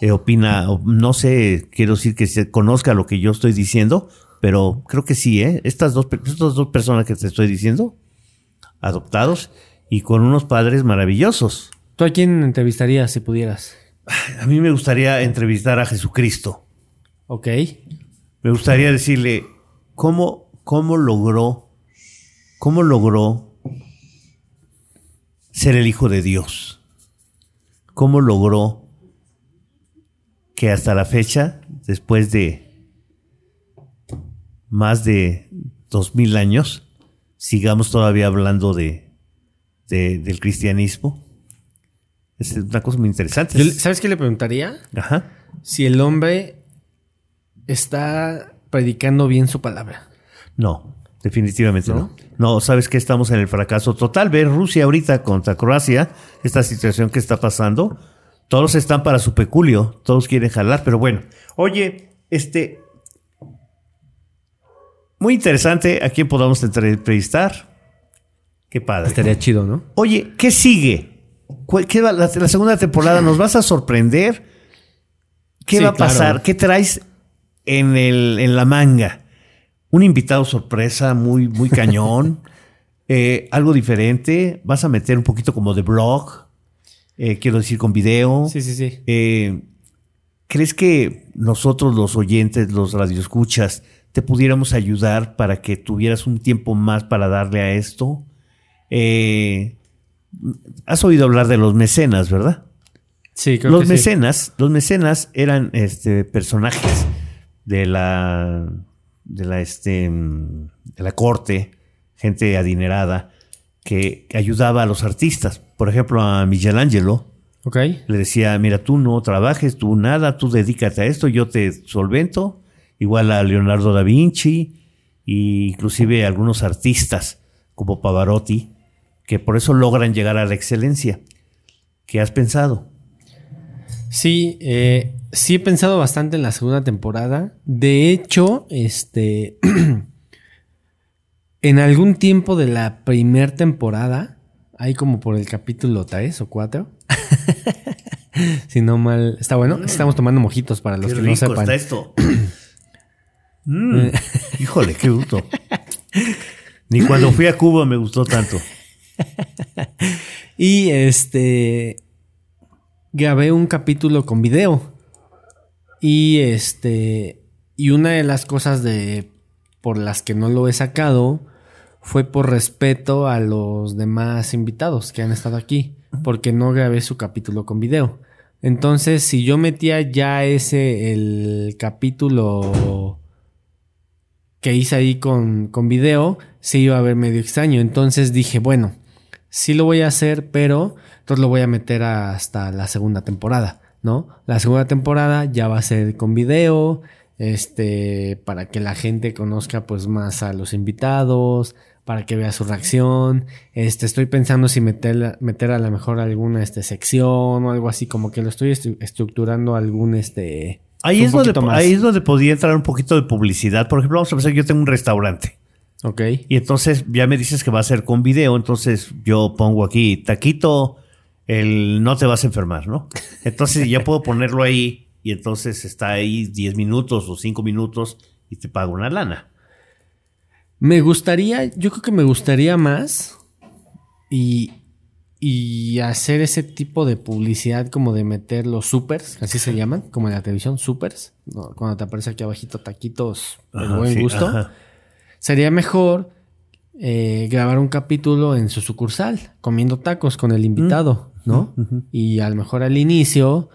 eh, opina, no sé, quiero decir que se conozca lo que yo estoy diciendo, pero creo que sí, ¿eh? Estas dos, estas dos personas que te estoy diciendo, adoptados y con unos padres maravillosos. ¿Tú a quién entrevistarías si pudieras? A mí me gustaría entrevistar a Jesucristo. Ok. Me gustaría decirle cómo, cómo logró, cómo logró ser el hijo de Dios. Cómo logró que hasta la fecha, después de más de dos mil años, sigamos todavía hablando de, de- del cristianismo. Es una cosa muy interesante. Yo ¿Sabes qué le preguntaría? Ajá. Si el hombre está predicando bien su palabra. No, definitivamente ¿No? no. no. sabes que estamos en el fracaso total. Ver Rusia ahorita contra Croacia, esta situación que está pasando, todos están para su peculio, todos quieren jalar, pero bueno. Oye, este. Muy interesante a quién podamos entrevistar. Qué padre. Estaría chido, ¿no? Oye, ¿qué sigue? ¿Cuál- ¿Qué va, la, la segunda temporada nos vas a sorprender? ¿Qué Sí, va a pasar? claro. ¿Qué traes en, el, en la manga? Un invitado sorpresa muy, muy cañón. [laughs] Eh, algo diferente. Vas a meter un poquito como de blog. Eh, quiero decir, con video. Sí, sí, sí. Eh, ¿Crees que nosotros, los oyentes, los radioescuchas, te pudiéramos ayudar para que tuvieras un tiempo más para darle a esto? Eh, has oído hablar de los mecenas, ¿verdad? Sí, creo Los que sí. mecenas, los mecenas eran este, personajes de la, de la, este, de la corte, gente adinerada que ayudaba a los artistas. Por ejemplo, a Michelangelo Ok. Le decía, mira, tú no trabajes, tú nada, tú dedícate a esto, yo te solvento. Igual a Leonardo da Vinci e inclusive algunos artistas como Pavarotti, que por eso logran llegar a la excelencia. ¿Qué has pensado? Sí, eh, sí he pensado bastante en la segunda temporada. De hecho, este... [clears throat] en algún tiempo de la primera temporada, hay como por el capítulo 3 o 4. [laughs] si no mal. Está bueno. Estamos tomando mojitos para los Qué que rico no sepan. está esto. [clears throat] Mm, [laughs] híjole, qué gusto. Ni cuando fui a Cuba me gustó tanto. [laughs] Y este. Grabé un capítulo con video. Y este. Y una de las cosas de. por las que no lo he sacado. Fue por respeto a los demás invitados que han estado aquí. Porque no grabé su capítulo con video. Entonces, si yo metía ya ese. el capítulo que hice ahí con, con video, se iba a ver medio extraño. Entonces dije, bueno, sí lo voy a hacer, pero entonces lo voy a meter hasta la segunda temporada, ¿no? La segunda temporada ya va a ser con video, este, para que la gente conozca pues más a los invitados, para que vea su reacción. Este, estoy pensando si meter, meter a lo mejor alguna este, sección o algo así, como que lo estoy estru- estructurando algún este. Ahí es, donde, más. ahí es donde podría entrar un poquito de publicidad. Por ejemplo, vamos a pensar que yo tengo un restaurante. Ok. Y entonces ya me dices que va a ser con video. Entonces yo pongo aquí, taquito, el no te vas a enfermar, ¿no? Entonces ya puedo ponerlo ahí y entonces está ahí 10 minutos o 5 minutos y te pago una lana. Me gustaría, yo creo que me gustaría más y, y hacer ese tipo de publicidad como de meter los supers, así se llaman, como en la televisión, supers, ¿no? cuando te aparece aquí abajito taquitos de Ajá, buen sí, gusto. ajá. Sería mejor eh, grabar un capítulo en su sucursal, comiendo tacos con el invitado, ¿no? Y a lo mejor al inicio,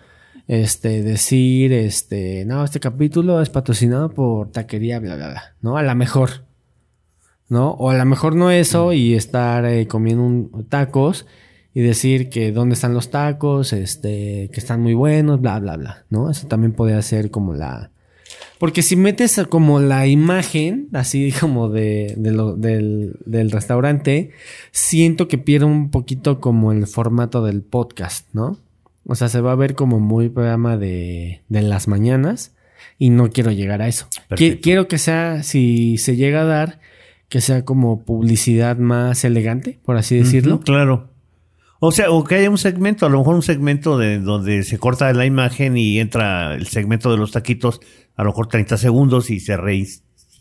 este, decir, este, no, este capítulo es patrocinado por taquería, bla, bla, bla, ¿no? A lo mejor, ¿no? O a lo mejor no eso y estar eh, comiendo un- tacos y decir que dónde están los tacos, este, que están muy buenos, bla, bla, bla, ¿no? Eso también podría ser como la... Porque si metes como la imagen, así [laughs] como de, de lo- del, del restaurante, siento que pierde un poquito como el formato del podcast, ¿no? O sea, se va a ver como muy programa de, de las mañanas y no quiero llegar a eso. Quiero que sea, si se llega a dar, que sea como publicidad más elegante, por así decirlo. Claro. O sea, o que haya un segmento, a lo mejor un segmento de donde se corta la imagen y entra el segmento de los taquitos, a lo mejor 30 segundos y se re-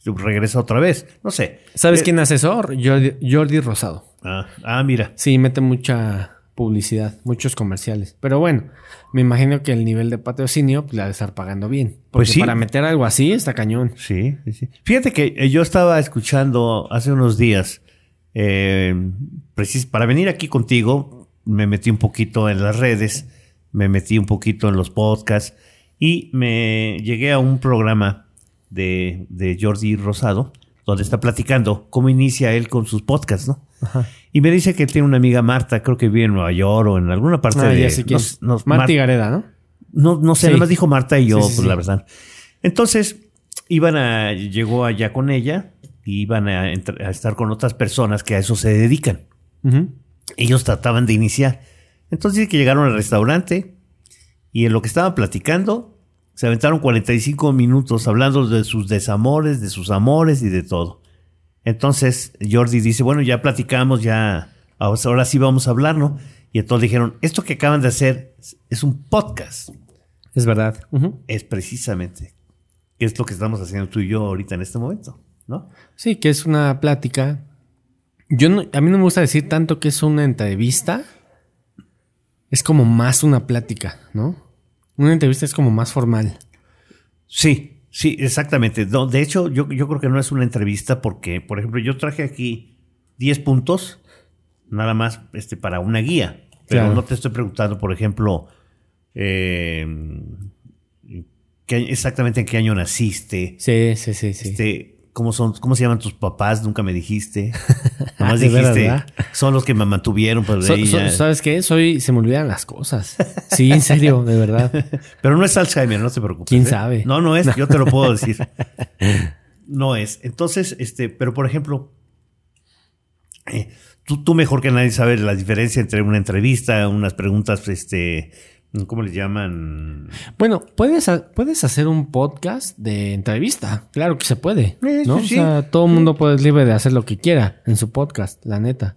regresa otra vez. No sé. ¿Sabes Eh, quién hace eso? Jordi, Jordi Rosado. Ah, ah, mira. Sí, mete mucha publicidad, muchos comerciales. Pero bueno, me imagino que el nivel de patrocinio pues, la ha de estar pagando bien. Porque Pues sí. para meter algo así está cañón. Sí, sí, sí. Fíjate que eh, yo estaba escuchando hace unos días, eh, para venir aquí contigo, me metí un poquito en las redes, me metí un poquito en los podcasts y me llegué a un programa de, de Jordi Rosado, donde está platicando cómo inicia él con sus podcasts, ¿no? Y me dice que tiene una amiga Marta, creo que vive en Nueva York o en alguna parte Ah, de... ya no, Marta Mar- Gareda, ¿no? no, no sé, Sí. además dijo Marta y yo, Sí, sí, pues sí. la verdad. Entonces, iban a, llegó allá con ella, y iban a, estar con otras personas que a eso se dedican. Ellos trataban de iniciar. Entonces dice que llegaron al restaurante y en lo que estaban platicando, se aventaron 45 minutos hablando de sus desamores, de sus amores y de todo. Entonces Jordi dice, bueno, ya platicamos, ya, ahora sí vamos a hablar, ¿no? Y entonces dijeron, esto que acaban de hacer es un podcast Es verdad. Es precisamente es lo que estamos haciendo tú y yo ahorita en este momento, ¿no? Sí, que es una plática. Yo no- a mí no me gusta decir tanto que es una entrevista. Es como más una plática, ¿no? Una entrevista es como más formal. Sí, sí, exactamente. No, de hecho, yo, yo creo que no es una entrevista porque, por ejemplo, yo traje aquí 10 puntos, nada más este, para una guía, pero Claro. no te estoy preguntando, por ejemplo, eh, qué- exactamente en qué año naciste, Sí, sí, sí, sí. este, cómo son, cómo se llaman tus papás, nunca me dijiste. [laughs] Nomás dijiste, ¿verdad? son los que me mantuvieron, So- ahí so- ¿Sabes qué? Soy, se me olvidan las cosas. Sí, en serio, de verdad. [laughs] Pero no es Alzheimer, no te preocupes. ¿Quién ¿eh? sabe? No, no es, yo te lo puedo decir. [laughs] No es. Entonces, este, pero por ejemplo, eh, tú, tú mejor que nadie sabes la diferencia entre una entrevista, unas preguntas, este, ¿cómo les llaman? Bueno, puedes, puedes hacer un podcast de entrevista. Claro que se puede. ¿no? sí, sí. O sea, todo el mundo puede libre de hacer lo que quiera en su podcast, la neta.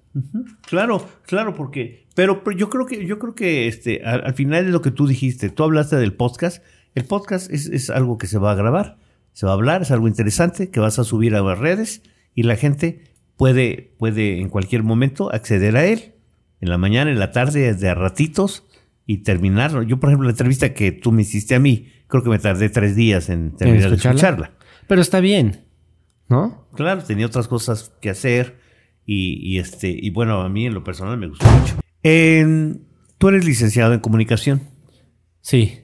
Claro, claro, porque, pero, pero yo creo que, yo creo que, este, al, al final es lo que tú dijiste. Tú hablaste del podcast. El podcast es, es algo que se va a grabar, se va a hablar, es algo interesante que vas a subir a las redes y la gente puede, puede en cualquier momento acceder a él. En la mañana, en la tarde, de a ratitos y terminarlo. Yo, por ejemplo, la entrevista que tú me hiciste a mí, creo que me tardé tres días en terminar de escucharla? escucharla. Pero está bien, ¿no? Claro, tenía otras cosas que hacer y, y, este y bueno, a mí en lo personal me gustó mucho. En- tú eres licenciado en comunicación, Sí.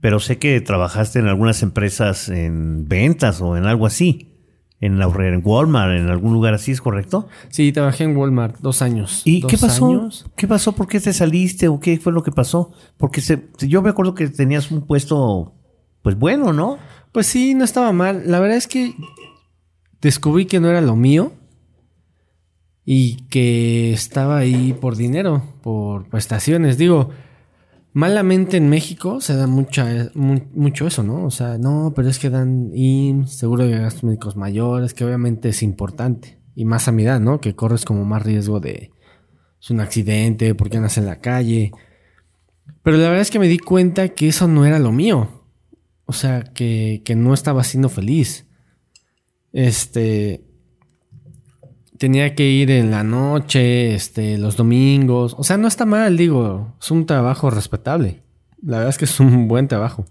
pero sé que trabajaste en algunas empresas en ventas o en algo así, en la en Walmart, en algún lugar así, ¿es correcto? Sí, trabajé en Walmart dos años. ¿Y ¿Dos qué pasó? años? ¿Qué pasó? ¿Por qué te saliste o qué fue lo que pasó? Porque se, yo me acuerdo que tenías un puesto pues bueno, ¿no? Pues sí, no estaba mal. La verdad es que descubrí que no era lo mío y que estaba ahí por dinero, por prestaciones. Digo, malamente en México se da mucha, mu- mucho eso, ¿no? O sea, no, pero es que dan IMSS, seguro de gastos médicos mayores, que obviamente es importante. Y más a mi edad, ¿no? Que corres como más riesgo de es un accidente, porque andas en la calle. Pero la verdad es que me di cuenta que eso no era lo mío. O sea, que, que no estaba siendo feliz. Este. Tenía que ir en la noche, este, los domingos. O sea, no está mal, digo. Es un trabajo respetable. La verdad es que es un buen trabajo.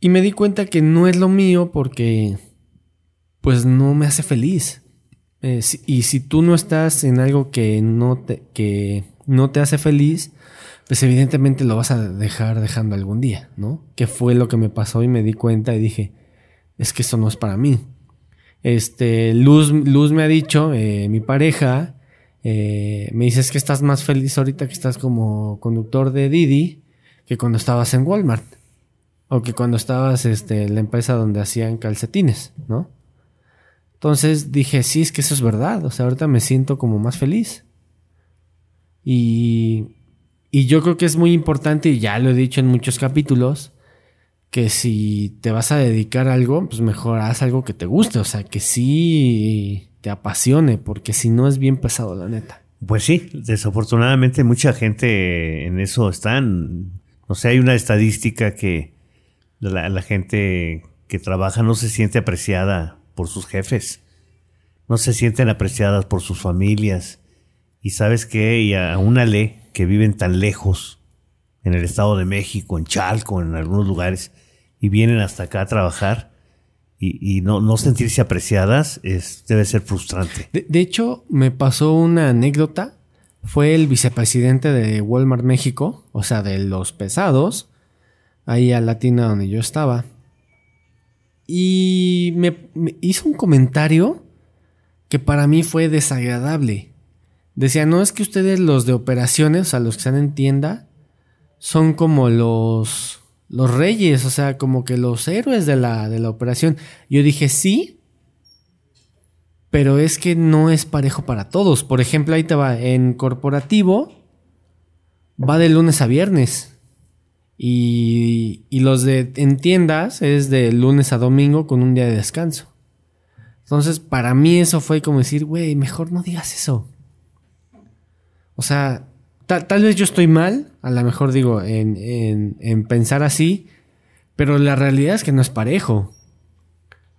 Y me di cuenta que no es lo mío porque. Pues no me hace feliz. Eh, y si tú no estás en algo que no te, que no te hace feliz, pues evidentemente lo vas a dejar dejando algún día, ¿no? Que fue lo que me pasó y me di cuenta y dije, es que eso no es para mí. Este, Luz, Luz me ha dicho, eh, mi pareja, eh, me dice, que estás más feliz ahorita que estás como conductor de Didi que cuando estabas en Walmart. O que cuando estabas este, en la empresa donde hacían calcetines, ¿no? Entonces dije, sí, es que eso es verdad. O sea, ahorita me siento como más feliz. Y, y yo creo que es muy importante, y ya lo he dicho en muchos capítulos, que si te vas a dedicar a algo, pues mejor haz algo que te guste. O sea, que sí te apasione, porque si no es bien pesado, la neta. Pues sí, desafortunadamente mucha gente en eso están. No sé, hay una estadística que la, la gente que trabaja no se siente apreciada por sus jefes, no se sienten apreciadas por sus familias. Y sabes qué, y a una ley que viven tan lejos, en el Estado de México, en Chalco, en algunos lugares, y vienen hasta acá a trabajar y, no, no sentirse apreciadas, es, debe ser frustrante. De, de hecho, me pasó una anécdota. Fue el vicepresidente de Walmart México, o sea, de los pesados, ahí a Latina donde yo estaba. Y me, me hizo un comentario que para mí fue desagradable. Decía, no es que ustedes los de operaciones, o sea, los que están en tienda, son como los, los reyes, o sea, como que los héroes de la, de la operación. Yo dije, sí, pero es que no es parejo para todos. Por ejemplo, ahí te va, en corporativo va de lunes a viernes. Y, y los de en tiendas es de lunes a domingo con un día de descanso. Entonces, para mí eso fue como decir, güey, mejor no digas eso. O sea, ta- tal vez yo estoy mal, a lo mejor digo, en, en- en pensar así, pero la realidad es que no es parejo.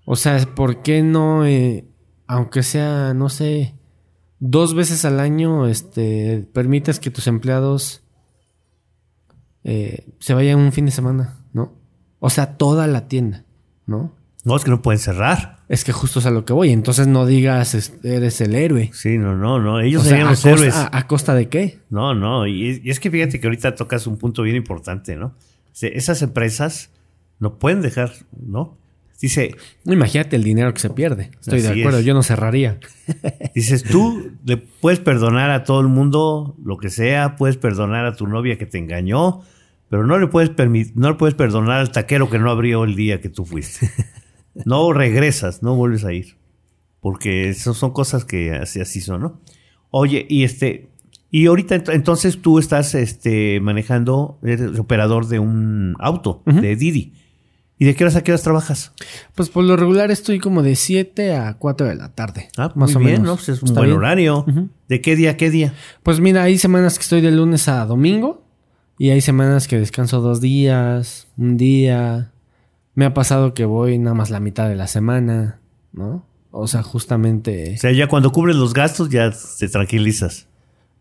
O sea, ¿por qué no, eh, aunque sea, no sé, dos veces al año, este, permitas que tus empleados eh, se vayan un fin de semana, ¿no? O sea, toda la tienda, ¿no? No, es que no pueden cerrar. Es que justo es a lo que voy. Entonces no digas eres el héroe. Sí, no, no, no. Ellos O serían ¿a los costa, héroes. a- a costa de qué? No, no. Y es, y es que fíjate que ahorita tocas un punto bien importante, ¿no? Esas empresas no pueden dejar, ¿no? Dice, Imagínate el dinero que se pierde. Estoy de acuerdo, es. yo no cerraría. [laughs] dices, tú le puedes perdonar a todo el mundo lo que sea, puedes perdonar a tu novia que te engañó, pero no le puedes no le puedes perdonar al taquero que no abrió el día que tú fuiste. [laughs] No regresas, no vuelves a ir. Porque eso son cosas que así, así son, ¿no? Oye, y este, y ahorita ent- entonces tú estás este, manejando, eres operador de un auto, de Didi. ¿Y de qué horas a qué horas trabajas? Pues por lo regular estoy como de 7 a 4 de la tarde. Ah, más muy o bien, menos. ¿no? Pues es un Está buen bien. horario. ¿De qué día a qué día? Pues mira, hay semanas que estoy de lunes a domingo y hay semanas que descanso dos días, un día. Me ha pasado que voy nada más la mitad de la semana, ¿no? O sea, justamente... O sea, ya cuando cubres los gastos ya te tranquilizas.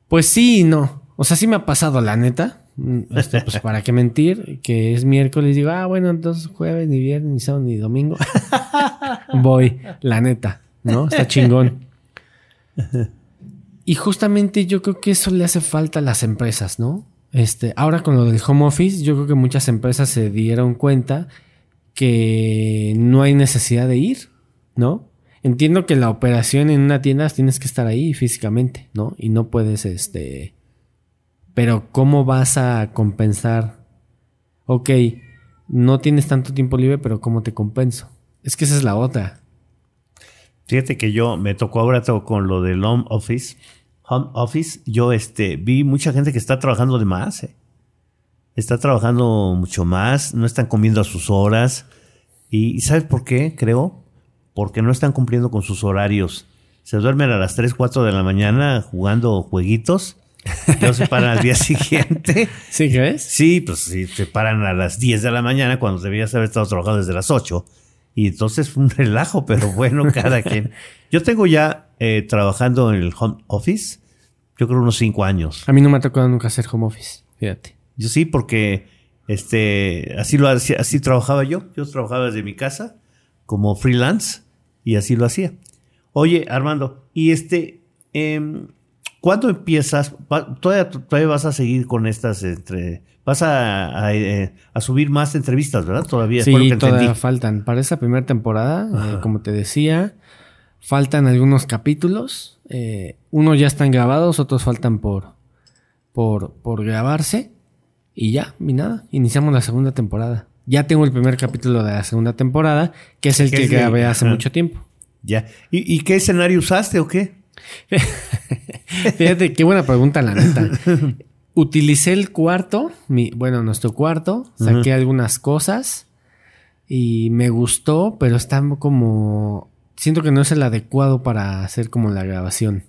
Pues sí y no. O sea, sí me ha pasado, la neta. Mm, este, pues [laughs] para qué mentir, que es miércoles, digo, ah, bueno, entonces jueves, ni viernes, ni sábado, ni domingo. [laughs] Voy, la neta, ¿no? Está chingón. Y justamente yo creo que eso le hace falta a las empresas, ¿no? Este, ahora con lo del home office, yo creo que muchas empresas se dieron cuenta que no hay necesidad de ir, ¿no? Entiendo que la operación en una tienda tienes que estar ahí físicamente, ¿no? Y no puedes, este... Pero ¿cómo vas a compensar? Ok, no tienes tanto tiempo libre, pero ¿cómo te compenso? Es que esa es la otra. Fíjate que yo me tocó ahora con lo del home office. Home office, yo este, vi mucha gente que está trabajando de más. eh. Está trabajando mucho más, no están comiendo a sus horas. ¿Y, sabes por qué? Creo. Porque no están cumpliendo con sus horarios. Se duermen a las 3, 4 de la mañana jugando jueguitos. Luego se paran al día [laughs] siguiente. ¿Sí crees? Sí, pues sí, se paran a las 10 de la mañana cuando debías haber estado trabajando desde las 8. Y entonces fue un [laughs] relajo, pero bueno, cada [laughs] quien. Yo tengo ya eh, trabajando en el home office, yo creo unos 5 años. A mí no me ha tocado nunca hacer home office, fíjate. Yo sí, porque este, así, lo, hacía- así trabajaba yo. Yo trabajaba desde mi casa como freelance y así lo hacía. Oye, Armando, y este, em, ¿cuándo empiezas? Todavía, todavía vas a seguir con estas entre... Vas a, a, eh, a subir más entrevistas, ¿verdad? Todavía Sí, que todavía entendí. faltan. Para esa primera temporada, eh, como te decía, faltan algunos capítulos. Eh, unos ya están grabados, otros faltan por, por, por grabarse. Y ya, y nada, iniciamos la segunda temporada. Ya tengo el primer capítulo de la segunda temporada, que es el Que de- grabé hace ajá. mucho tiempo. Ya. ¿Y, y qué escenario usaste o qué? [laughs] Fíjate, qué buena pregunta, la neta. [laughs] Utilicé el cuarto, mi, bueno, nuestro cuarto, saqué algunas cosas y me gustó, pero está como... Siento que no es el adecuado para hacer como la grabación.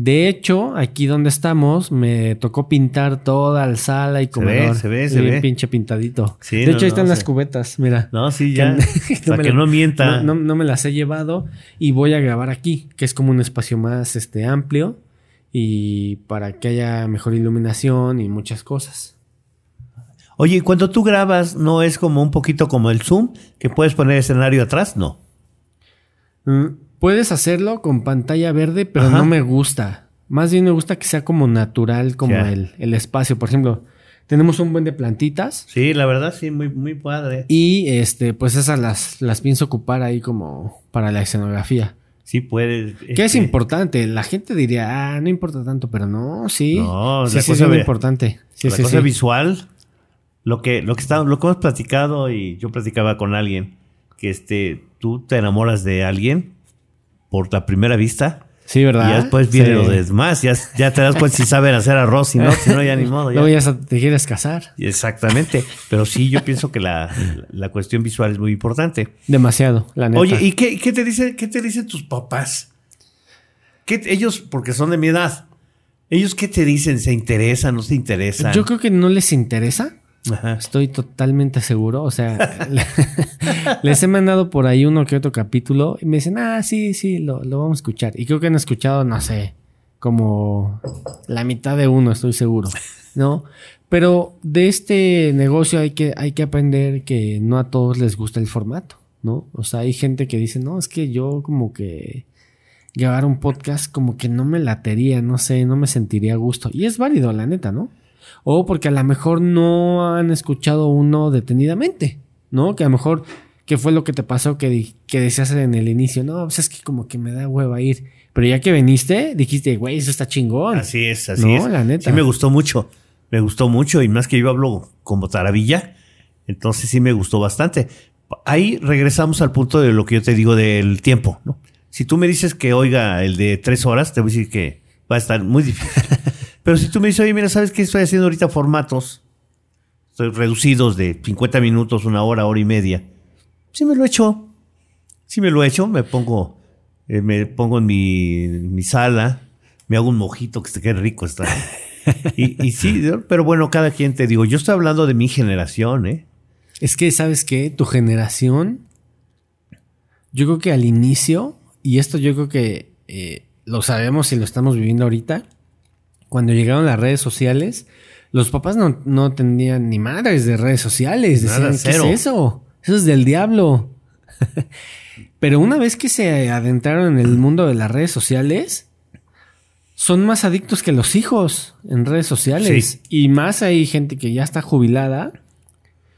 De hecho, aquí donde estamos, me tocó pintar toda la sala y ve, comedor. se ve, se Bien ve. pinche pintadito. Sí, de no, hecho, ahí no, están las sí. cubetas, mira. No, sí, Que ya. no- [laughs] para que la- no mienta. No, no- no me las he llevado y voy a grabar aquí, que es como un espacio más este, amplio y para que haya mejor iluminación y muchas cosas. Oye, cuando tú grabas, ¿no es como un poquito como el Zoom? Que puedes poner escenario atrás, no. Mm, Puedes hacerlo con pantalla verde, pero Ajá. no me gusta. Más bien me gusta que sea como natural, como el, el espacio. Por ejemplo, tenemos un buen de plantitas Sí, la verdad, sí, muy, muy padre. y este, pues esas las, las pienso ocupar ahí como para la escenografía. Sí, puedes. Que es este, importante. La gente diría, ah, no importa tanto, pero no, sí. No, sí, la sí, cosa es muy importante. Sí, la sí, cosa sí. visual, lo que, lo que está, lo que hemos platicado y yo platicaba con alguien, que este, tú te enamoras de alguien por la primera vista Sí, ¿verdad? y después viene Sí. lo demás, ya, ya te das cuenta si saben hacer arroz, si no, si no ya ni modo. ya. Luego ya te quieres casar. Exactamente, pero sí, yo pienso que la, la cuestión visual es muy importante. Demasiado, la neta. Oye, ¿y qué, qué te dice, qué te dicen tus papás? ¿Qué, ellos, porque son de mi edad, ellos qué te dicen? ¿Se interesan, no se interesan? Yo creo que no les interesa. Estoy totalmente seguro. O sea, [laughs] le- les he mandado por ahí uno que otro capítulo y me dicen, ah, sí, sí, lo, lo vamos a escuchar. Y creo que han escuchado, no sé, como la mitad de uno, estoy seguro. ¿No? Pero de este negocio hay que, hay que aprender que no a todos les gusta el formato, ¿no? O sea, hay gente que dice, no, es que yo como que grabar un podcast como que no me latería, no sé, no me sentiría a gusto. Y es válido, la neta, ¿no? O porque a lo mejor no han escuchado uno detenidamente, ¿no? Que a lo mejor ¿Qué fue lo que te pasó que, que decías en el inicio? No, pues es que como que me da hueva ir. Pero ya que viniste, dijiste, güey, eso está chingón. Así es, así No, es. la neta. Sí me gustó mucho. Me gustó mucho y más que yo hablo como taravilla, entonces sí me gustó bastante. Ahí regresamos al punto de lo que yo te digo del tiempo, ¿no? Si tú me dices que oiga el de tres horas, te voy a decir que va a estar muy difícil. [laughs] Pero si tú me dices, oye, mira, ¿sabes qué? Estoy haciendo ahorita formatos estoy reducidos de 50 minutos, una hora, hora y media. Sí me lo he hecho. Sí me lo he hecho. Me pongo, eh, me pongo en mi, en mi sala, me hago un mojito que se quede rico está. [laughs] Y, y sí, pero bueno, cada quien te digo, yo estoy hablando de mi generación, ¿eh? Es que, ¿sabes qué? Tu generación, yo creo que al inicio, y esto yo creo que eh, lo sabemos y lo estamos viviendo ahorita, cuando llegaron las redes sociales, los papás no, no tenían ni madres de redes sociales. Nada, Decían, ¿qué es eso? Eso es del diablo. [laughs] Pero una vez que se adentraron en el mundo de las redes sociales, son más adictos que los hijos en redes sociales. Sí. Y más hay gente que ya está jubilada.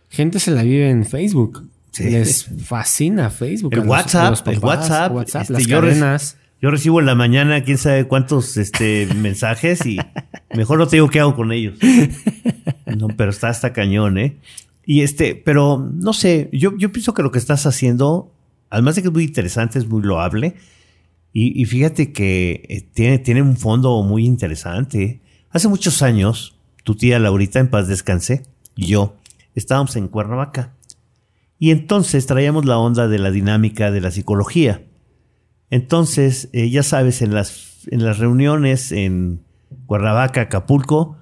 Gente se la vive en Facebook. Sí. Les fascina Facebook. El a los- WhatsApp, a los el papás, WhatsApp, este, las cadenas. Yo recibo en la mañana quién sabe cuántos este, [laughs] mensajes y mejor no te digo qué hago con ellos. No, pero está hasta cañón, ¿eh? Y este, pero no sé, yo, yo pienso que lo que estás haciendo, además de que es muy interesante, es muy loable. Y, y fíjate que eh, tiene, tiene un fondo muy interesante. Hace muchos años, tu tía Laurita, en paz descanse, y yo estábamos en Cuernavaca. Y entonces traíamos la onda de la dinámica de la psicología. Entonces, eh, ya sabes, en las, en las reuniones en Cuernavaca, Acapulco,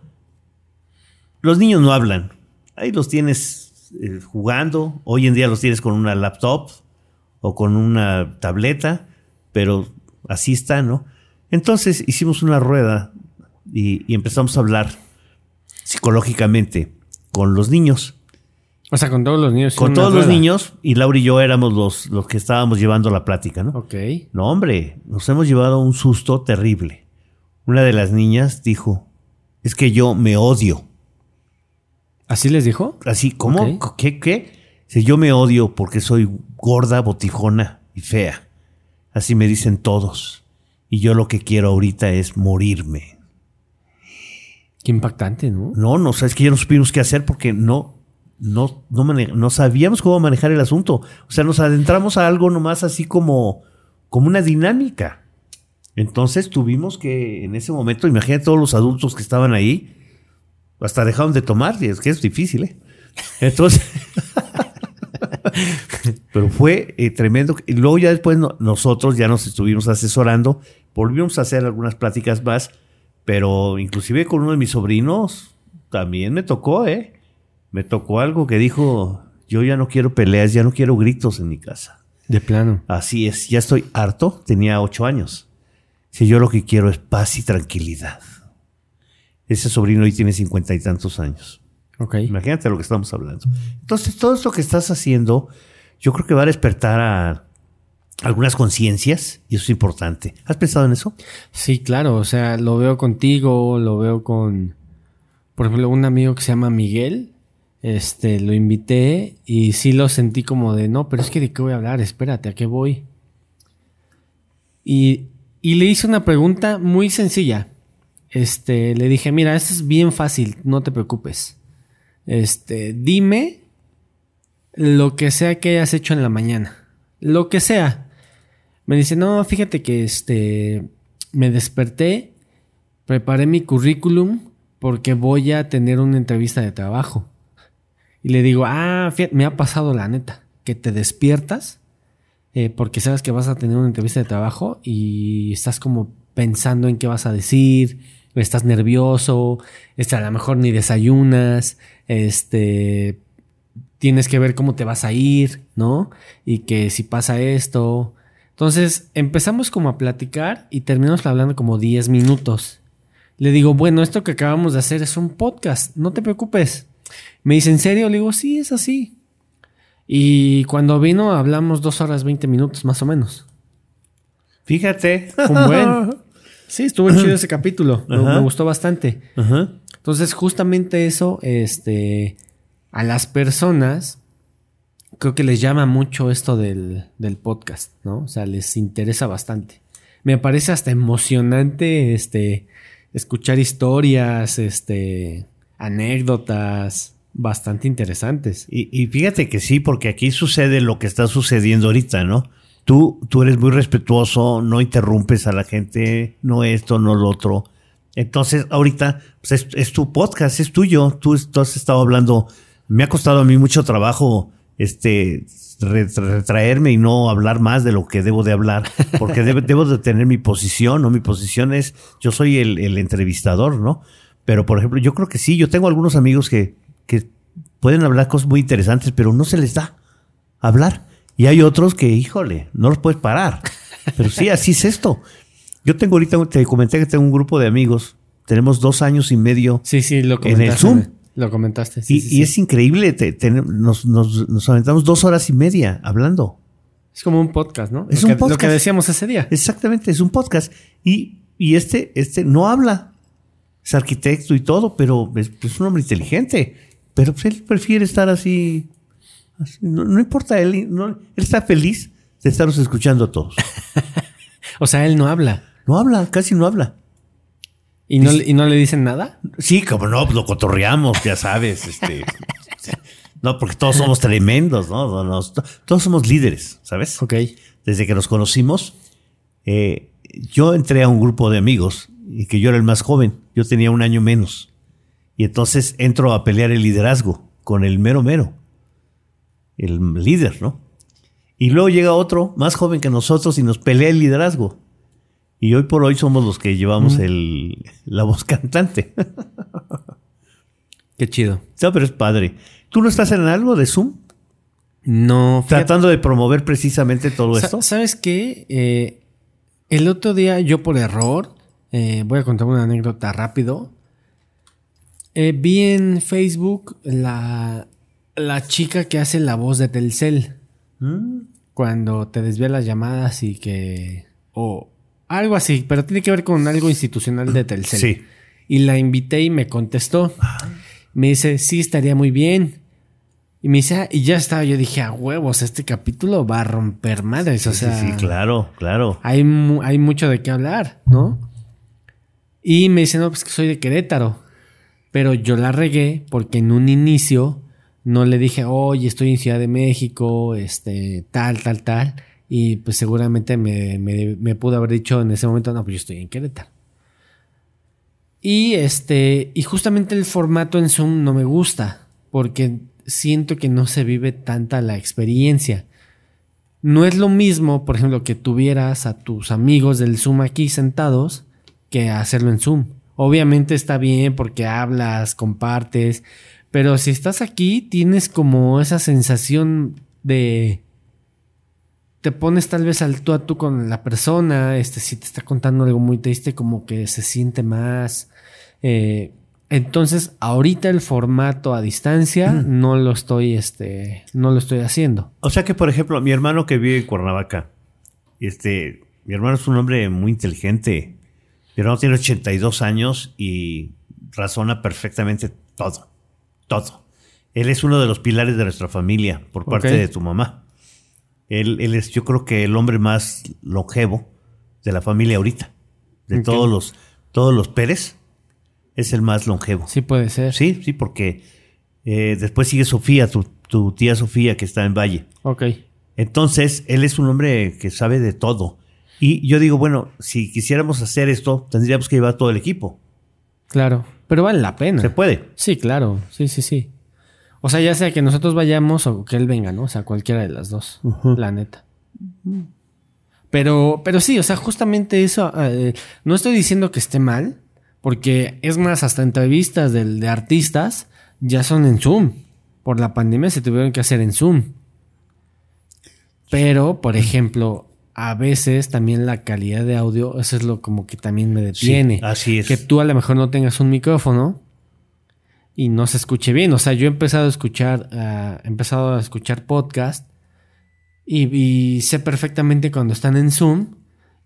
los niños no hablan. Ahí los tienes eh, jugando. Hoy en día los tienes con una laptop o con una tableta, pero así está, ¿no? Entonces hicimos una rueda y, y empezamos a hablar psicológicamente con los niños. O sea, con todos los niños. Con todos los rueda. niños y Laura y yo éramos los, los que estábamos llevando la plática, ¿no? Ok. No, hombre, nos hemos llevado un susto terrible. Una de las niñas dijo, es que yo me odio. ¿Así les dijo? Así, ¿cómo? ¿Qué? ¿Qué? Si yo me odio porque soy gorda, botijona y fea. Así me dicen todos. Y yo lo que quiero ahorita es morirme. Qué impactante, ¿no? No, no, sabes que ya no supimos qué hacer porque no, no, no, no sabíamos cómo manejar el asunto. O sea, nos adentramos a algo nomás así como, como una dinámica. Entonces tuvimos que, en ese momento, imagínate todos los adultos que estaban ahí, hasta dejaron de tomar, y es que es difícil, ¿eh? Entonces, [laughs] pero fue eh, tremendo. Y luego ya después no- nosotros ya nos estuvimos asesorando, volvimos a hacer algunas pláticas más, pero inclusive con uno de mis sobrinos también me tocó, ¿eh? Me tocó algo que dijo, yo ya no quiero peleas, ya no quiero gritos en mi casa. De plano. Así es, ya estoy harto, tenía ocho años. Si yo lo que quiero es paz y tranquilidad. Ese sobrino hoy tiene cincuenta y tantos años. Ok. Imagínate lo que estamos hablando. Entonces, todo esto que estás haciendo, yo creo que va a despertar a algunas conciencias y eso es importante. ¿Has pensado en eso? Sí, claro. O sea, lo veo contigo, lo veo con, por ejemplo, un amigo que se llama Miguel. Este, lo invité y sí lo sentí como de, no, pero es que de qué voy a hablar, espérate, ¿a qué voy? Y, y le hice una pregunta muy sencilla. Este, le dije, mira, esto es bien fácil, no te preocupes. Este, dime lo que sea que hayas hecho en la mañana. Lo que sea. Me dice, no, fíjate que este, me desperté, preparé mi currículum porque voy a tener una entrevista de trabajo. Y le digo, ah, me ha pasado la neta, que te despiertas eh, porque sabes que vas a tener una entrevista de trabajo y estás como pensando en qué vas a decir, estás nervioso, este, a lo mejor ni desayunas, este, tienes que ver cómo te vas a ir, ¿no? Y que si pasa esto. Entonces empezamos como a platicar y terminamos hablando como 10 minutos. Le digo, bueno, esto que acabamos de hacer es un podcast, no te preocupes. Me dice, ¿en serio? Le digo, sí, es así. Y cuando vino hablamos dos horas 20 minutos más o menos. Fíjate. Un buen. Sí, estuvo chido ese capítulo. Me, gustó bastante. Ajá. Entonces, justamente eso, este, a las personas creo que les llama mucho esto del, del podcast, ¿no? O sea, les interesa bastante. Me parece hasta emocionante, este, escuchar historias, este, anécdotas bastante interesantes. Y, y fíjate que sí, porque aquí sucede lo que está sucediendo ahorita, ¿no? Tú, tú eres muy respetuoso, no interrumpes a la gente, no esto, no lo otro. Entonces, ahorita pues es, es tu podcast, es tuyo. Tú, tú has estado hablando. Me ha costado a mí mucho trabajo este re- retraerme y no hablar más de lo que debo de hablar, porque [laughs] debo de tener mi posición, ¿no? Mi posición es, yo soy el entrevistador, ¿no? Pero, por ejemplo, yo creo que sí, yo tengo algunos amigos que, que pueden hablar cosas muy interesantes, pero no se les da hablar. Y hay otros que, híjole, no los puedes parar. Pero sí, así es esto. Yo tengo ahorita, te comenté que tengo un grupo de amigos, tenemos dos años y medio Sí, sí, lo En el Zoom. Lo comentaste. Sí, y, sí, y sí. es increíble, te- te- nos, nos, nos aventamos dos horas y media hablando. Es como un podcast, ¿no? Es lo un que, Lo podcast. que decíamos ese día. Exactamente, es un podcast. Y, y este, este no habla. Es arquitecto y todo, pero es, es un hombre inteligente. Pero pues, él prefiere estar así. así, no, no importa, él, no- él está feliz de estarnos escuchando a todos. [laughs] O sea, él no habla. No habla, casi no habla. ¿Y no, le- y no le dicen nada? Sí, como no, pues lo cotorreamos, ya sabes. Este, [laughs] no, porque todos somos tremendos, no, todos somos líderes, ¿sabes? Ok. desde que nos conocimos, eh, yo entré a un grupo de amigos y que yo era el más joven, yo tenía un año menos. Y entonces entro a pelear el liderazgo con el mero mero, el líder, ¿no? Y luego llega otro más joven que nosotros y nos pelea el liderazgo. Y hoy por hoy somos los que llevamos el, la voz cantante. Qué chido. no, pero es padre. ¿Tú no estás en algo de Zoom? No, Tratando de promover precisamente todo esto. ¿Sabes qué? Eh, el otro día yo por error, eh, voy a contar una anécdota rápido. Eh, vi en Facebook la, la chica que hace la voz de Telcel. Mm. Cuando te desvía las llamadas y que... O algo así, pero tiene que ver con algo institucional de Telcel. Sí. Y la invité y me contestó. Me dice, sí, estaría muy bien. Y me dice, ah, y ya estaba. Yo dije, a huevos, este capítulo va a romper madres. o Sí, sea, sí, sí, claro, claro. hay, mu- hay mucho de qué hablar, ¿no? Y me dice, no, pues que soy de Querétaro. Pero yo la regué porque en un inicio no le dije, oye, estoy en Ciudad de México, este, tal, tal, tal. Y pues seguramente me, me, me pudo haber dicho en ese momento, no, pues yo estoy en Querétaro. Y este, y justamente el formato en Zoom no me gusta, porque siento que no se vive tanta la experiencia. No es lo mismo, por ejemplo, que tuvieras a tus amigos del Zoom aquí sentados que hacerlo en Zoom. Obviamente está bien porque hablas, compartes, pero si estás aquí tienes como esa sensación de te pones tal vez al tú a tú con la persona, este si te está contando algo muy triste como que se siente más eh, entonces ahorita el formato a distancia no lo estoy este no lo estoy haciendo. O sea que, por ejemplo, mi hermano que vive en Cuernavaca, este, mi hermano es un hombre muy inteligente. Mi hermano tiene 82 años y razona perfectamente todo. Todo. Él es uno de los pilares de nuestra familia por parte de tu mamá. Él, él es, yo creo que el hombre más longevo de la familia ahorita. De todos los, todos los Pérez, es el más longevo. Sí puede ser. Sí, sí, porque eh, después sigue Sofía, tu, tu tía Sofía, que está en Valle. Ok. Entonces, él es un hombre que sabe de todo. Y yo digo, bueno, si quisiéramos hacer esto, tendríamos que llevar todo el equipo. Claro. Pero vale la pena. Se puede. Sí, claro. Sí, sí, sí. O sea, ya sea que nosotros vayamos o que él venga, ¿no? O sea, cualquiera de las dos. La neta. Pero, pero sí, o sea, justamente eso. eh, no estoy diciendo que esté mal. Porque es más, hasta entrevistas del- de artistas ya son en Zoom. Por la pandemia se tuvieron que hacer en Zoom. Pero, por ejemplo, a veces también la calidad de audio, eso es lo como que también me detiene. así es. Que tú a lo mejor no tengas un micrófono y no se escuche bien. O sea, yo he empezado a escuchar, ah, he empezado a escuchar podcast y, y sé perfectamente cuando están en Zoom.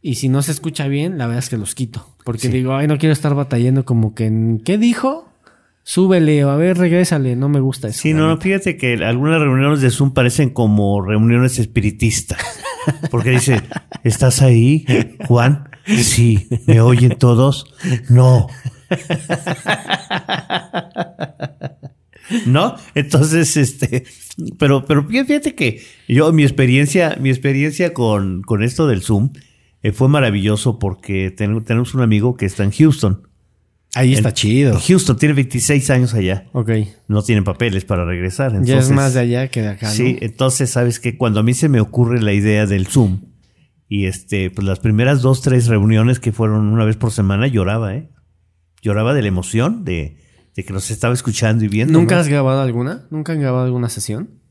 Y si no se escucha bien, la verdad es que los quito. Porque Sí. digo, ay, no quiero estar batallando como que, en- ¿qué dijo? Súbele o a ver, regrésale, no me gusta eso. Sí, no, fíjate que algunas reuniones de Zoom parecen como reuniones espiritistas. [laughs] Porque dice, ¿estás ahí, Juan? Sí, ¿me oyen todos? No. [laughs] ¿No? Entonces, este, pero, pero fíjate que yo, mi experiencia, mi experiencia con, con esto del Zoom eh, fue maravilloso porque ten- tenemos un amigo que está en Houston. Ahí está chido. Houston tiene 26 años allá. Ok. No tienen papeles para regresar. ya es entonces- más de allá que de acá, ¿no? Sí, entonces, ¿sabes que Cuando a mí se me ocurre la idea del Zoom, y este, pues las primeras dos, tres reuniones que fueron una vez por semana, lloraba, ¿eh? Lloraba de la emoción de, de que nos estaba escuchando y viendo. ¿Nunca ¿no? has grabado alguna? ¿Nunca han grabado alguna sesión?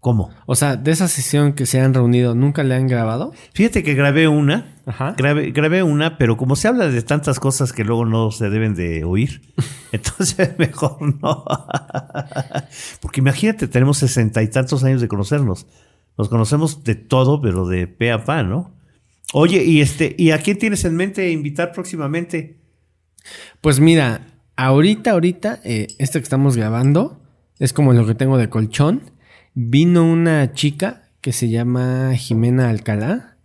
¿Cómo? O sea, de esa sesión que se han reunido, ¿nunca le han grabado? Fíjate que grabé una, Ajá. grabé, grabé una, pero como se habla de tantas cosas que luego no se deben de oír, [laughs] entonces [laughs] mejor no. [laughs] Porque imagínate, tenemos sesenta y tantos años de conocernos. Nos conocemos de todo, pero de pe a pa, ¿no? Oye, y este, ¿y a quién tienes en mente invitar próximamente? Pues mira, ahorita, ahorita, eh, esto que estamos grabando es como lo que tengo de colchón. Vino una chica que se llama Jimena Alcalá,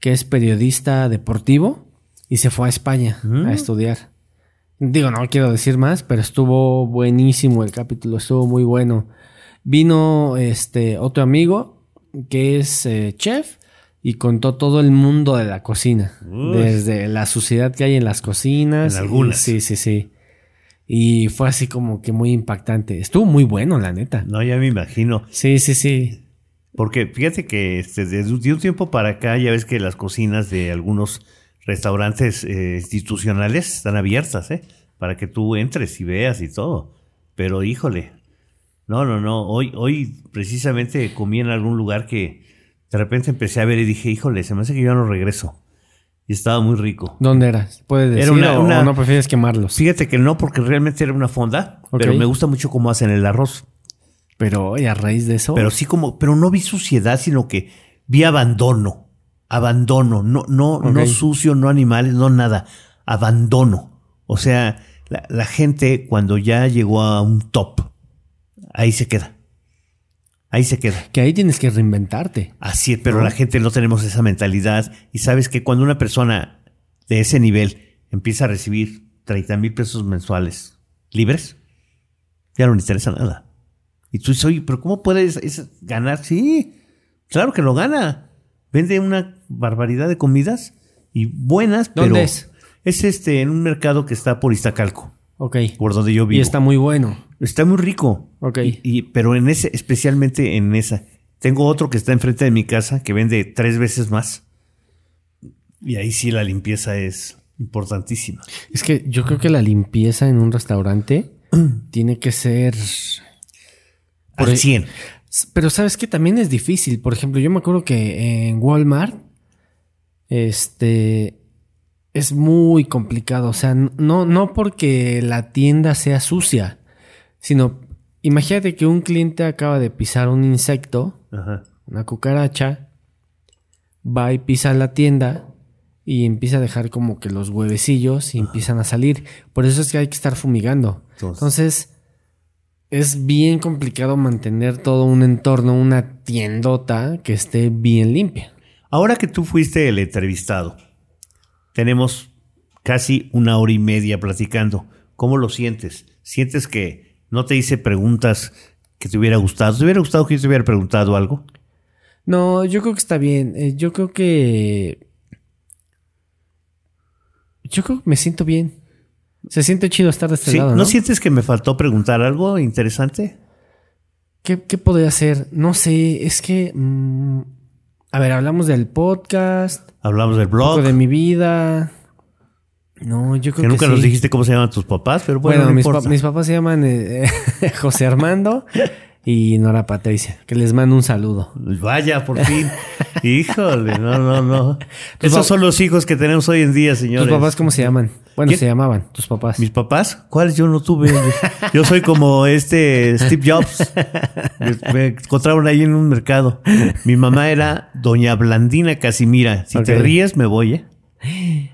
que es periodista deportivo y se fue a España Mm. a estudiar. Digo, no quiero decir más, pero estuvo buenísimo el capítulo, estuvo muy bueno. Vino este otro amigo que es eh, chef y contó todo el mundo de la cocina, Uy. desde la suciedad que hay en las cocinas. En algunas. Sí, sí, sí. Y fue así como que muy impactante. Estuvo muy bueno, la neta. No, ya me imagino. Sí, sí, sí. Porque fíjate que este, desde un- tiempo para acá ya ves que las cocinas de algunos restaurantes eh, institucionales están abiertas, ¿eh? Para que tú entres y veas y todo. Pero híjole, no, no, no. Hoy, hoy precisamente comí en algún lugar que de repente empecé a ver y dije, híjole, se me hace que yo no regreso. Y estaba muy rico. ¿Dónde eras? ¿Puedes decir Era una- o- una- o no prefieres quemarlos? Fíjate que no, porque realmente era una fonda, pero me gusta mucho cómo hacen el arroz. Pero y a raíz de eso... Pero sí como, pero no vi suciedad, sino que vi abandono. Abandono. No, no, no sucio, no animales, no nada. Abandono. O sea, la, la gente cuando ya llegó a un top, ahí se queda. Ahí se queda. Que ahí tienes que reinventarte. Así es, pero ¿No? la gente no tenemos esa mentalidad. Y sabes que cuando una persona de ese nivel empieza a recibir 30 mil pesos mensuales libres, ya no le interesa nada. Y tú dices, oye, pero ¿cómo puedes es- ganar? Sí, claro que lo gana. Vende una barbaridad de comidas y buenas, ¿Dónde pero es? es este en un mercado que está por Iztacalco, Ok. por donde yo vivo. Y está muy bueno. Está muy rico. Ok. Y, y- pero en ese, especialmente en esa. Tengo otro que está enfrente de mi casa que vende tres veces más. Y ahí sí la limpieza es importantísima. Es que yo creo que la limpieza en un restaurante [clears throat] tiene que ser... Por Al el- 100. Pero sabes que también es difícil. Por ejemplo, yo me acuerdo que en Walmart, este, es muy complicado. O sea, no, no porque la tienda sea sucia, sino imagínate que un cliente acaba de pisar un insecto, Ajá. una cucaracha, va y pisa la tienda y empieza a dejar como que los huevecillos y empiezan a salir. Por eso es que hay que estar fumigando. Entonces- Entonces, es bien complicado mantener todo un entorno, una tiendota que esté bien limpia. Ahora que tú fuiste el entrevistado, tenemos casi una hora y media platicando. ¿Cómo lo sientes? ¿Sientes que no te hice preguntas que te hubiera gustado? ¿Te hubiera gustado que yo te hubiera preguntado algo? No, yo creo que está bien. Eh, yo creo que. Yo creo que me siento bien. Se siente chido estar de este Sí, lado, ¿no? ¿no? sientes que me faltó preguntar algo interesante? ¿Qué, qué podría hacer? No sé, es que. mm, a ver, hablamos del podcast, Hablamos del un blog. poco de mi vida. No, yo creo Que que, nunca sí. nos dijiste cómo se llaman tus papás, pero bueno, Bueno, no mis, pa- importa. mis papás se llaman eh, [laughs] José Armando y Nora Patricia, que les mando un saludo. Vaya, por fin. [laughs] Híjole, no, no, no. Esos son los hijos que tenemos hoy en día, señores. ¿Tus papás cómo se llaman? Bueno, ¿Quién? se llamaban, tus papás. ¿Mis papás? ¿Cuáles yo no tuve? Yo soy como este Steve Jobs. Me- encontraron ahí en un mercado. Mi mamá era Doña Blandina Casimira. Si te ríes, me voy, ¿eh? [laughs]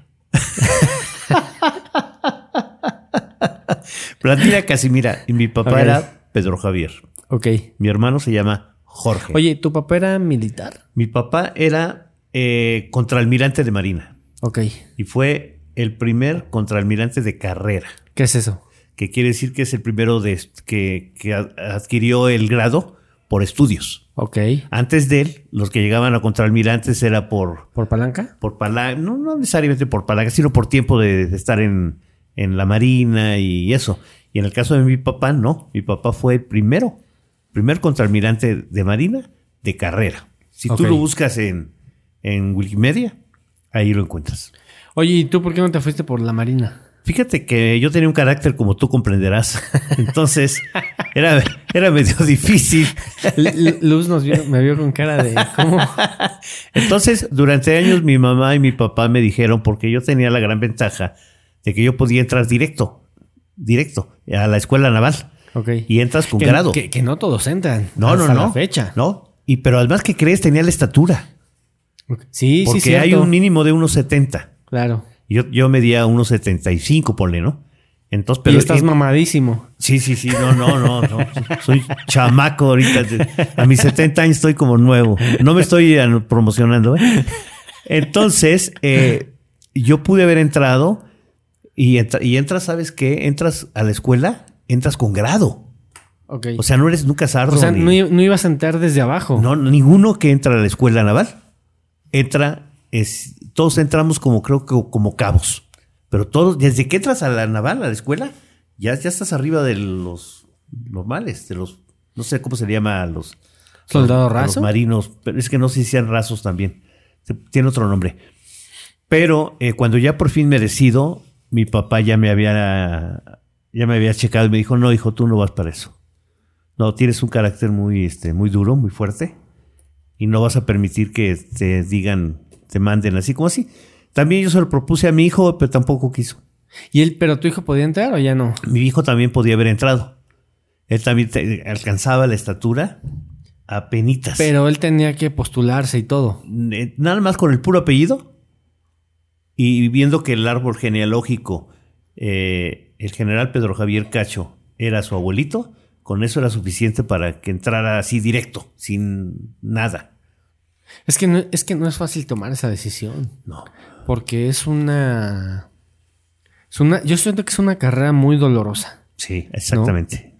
Platina Casimira. Y mi papá era Pedro Javier. Ok. Mi hermano se llama Jorge. Oye, ¿tu papá era militar? Mi papá era eh, contraalmirante de Marina. Ok. Y fue el primer contraalmirante de carrera. ¿Qué es eso? Que quiere decir que es el primero de, que, que ad- adquirió el grado por estudios. Ok. Antes de él, los que llegaban a contraalmirantes era por, ¿Por palanca? por palanca, no, no necesariamente por palanca, sino por tiempo de, de estar en, en la marina y eso. Y en el caso de mi papá, no. Mi papá fue el primero, primer contraalmirante de marina de carrera. Si tú lo buscas en, en Wikimedia, ahí lo encuentras. Oye, ¿y tú por qué no te fuiste por la marina? Fíjate que yo tenía un carácter como tú comprenderás. [laughs] Entonces, era, era medio difícil. Luz nos vio, me vio con cara de ¿cómo? Entonces, durante años mi mamá y mi papá me dijeron, porque yo tenía la gran ventaja de que yo podía entrar directo, directo, a la escuela naval. Ok. Y entras con que, grado. Que, que no todos entran. no, no, hasta no. la fecha. No. Y pero además que crees, tenía la estatura. Sí, Porque sí, hay cierto. un mínimo de 1,70. Claro. Yo, yo medía 1,75, ponle, ¿no? Entonces, Pero pero. estás mamadísimo. Sí, sí, sí, no, no, no, no. Soy chamaco ahorita. A mis 70 años estoy como nuevo. No me estoy promocionando, ¿eh? Entonces, eh, yo pude haber entrado y, entra- y entras, ¿sabes qué? Entras a la escuela, entras con grado. O sea, no eres nunca sardo. O sea, ni- no, ibas a entrar desde abajo. no, ninguno que entra a la escuela naval entra, es, todos entramos como creo que como cabos. Pero todos, desde que entras a la naval, a la escuela, ya, ya estás arriba de los normales, de los, no sé cómo se llama a los ¿Soldado a los marinos, pero es que no sé si sean rasos también. Tiene otro nombre. Pero eh, cuando ya por fin me decido, mi papá ya me había ya me había checado y me dijo, no, hijo, tú no vas para eso. No, tienes un carácter muy, este, muy duro, muy fuerte, y no vas a permitir que te digan, te manden así como así. También yo se lo propuse a mi hijo, pero tampoco quiso. ¿Y él, pero tu hijo podía entrar o ya no? Mi hijo también podía haber entrado. Él también te- alcanzaba la estatura a penitas. Pero él tenía que postularse y todo. Eh, nada más con el puro apellido y viendo que el árbol genealógico, eh, el general Pedro Javier Cacho era su abuelito, con eso era suficiente para que entrara así directo, sin nada. Es que no, es que no es fácil tomar esa decisión. No. Porque es una. Es una. Yo siento que es una carrera muy dolorosa. Sí, exactamente.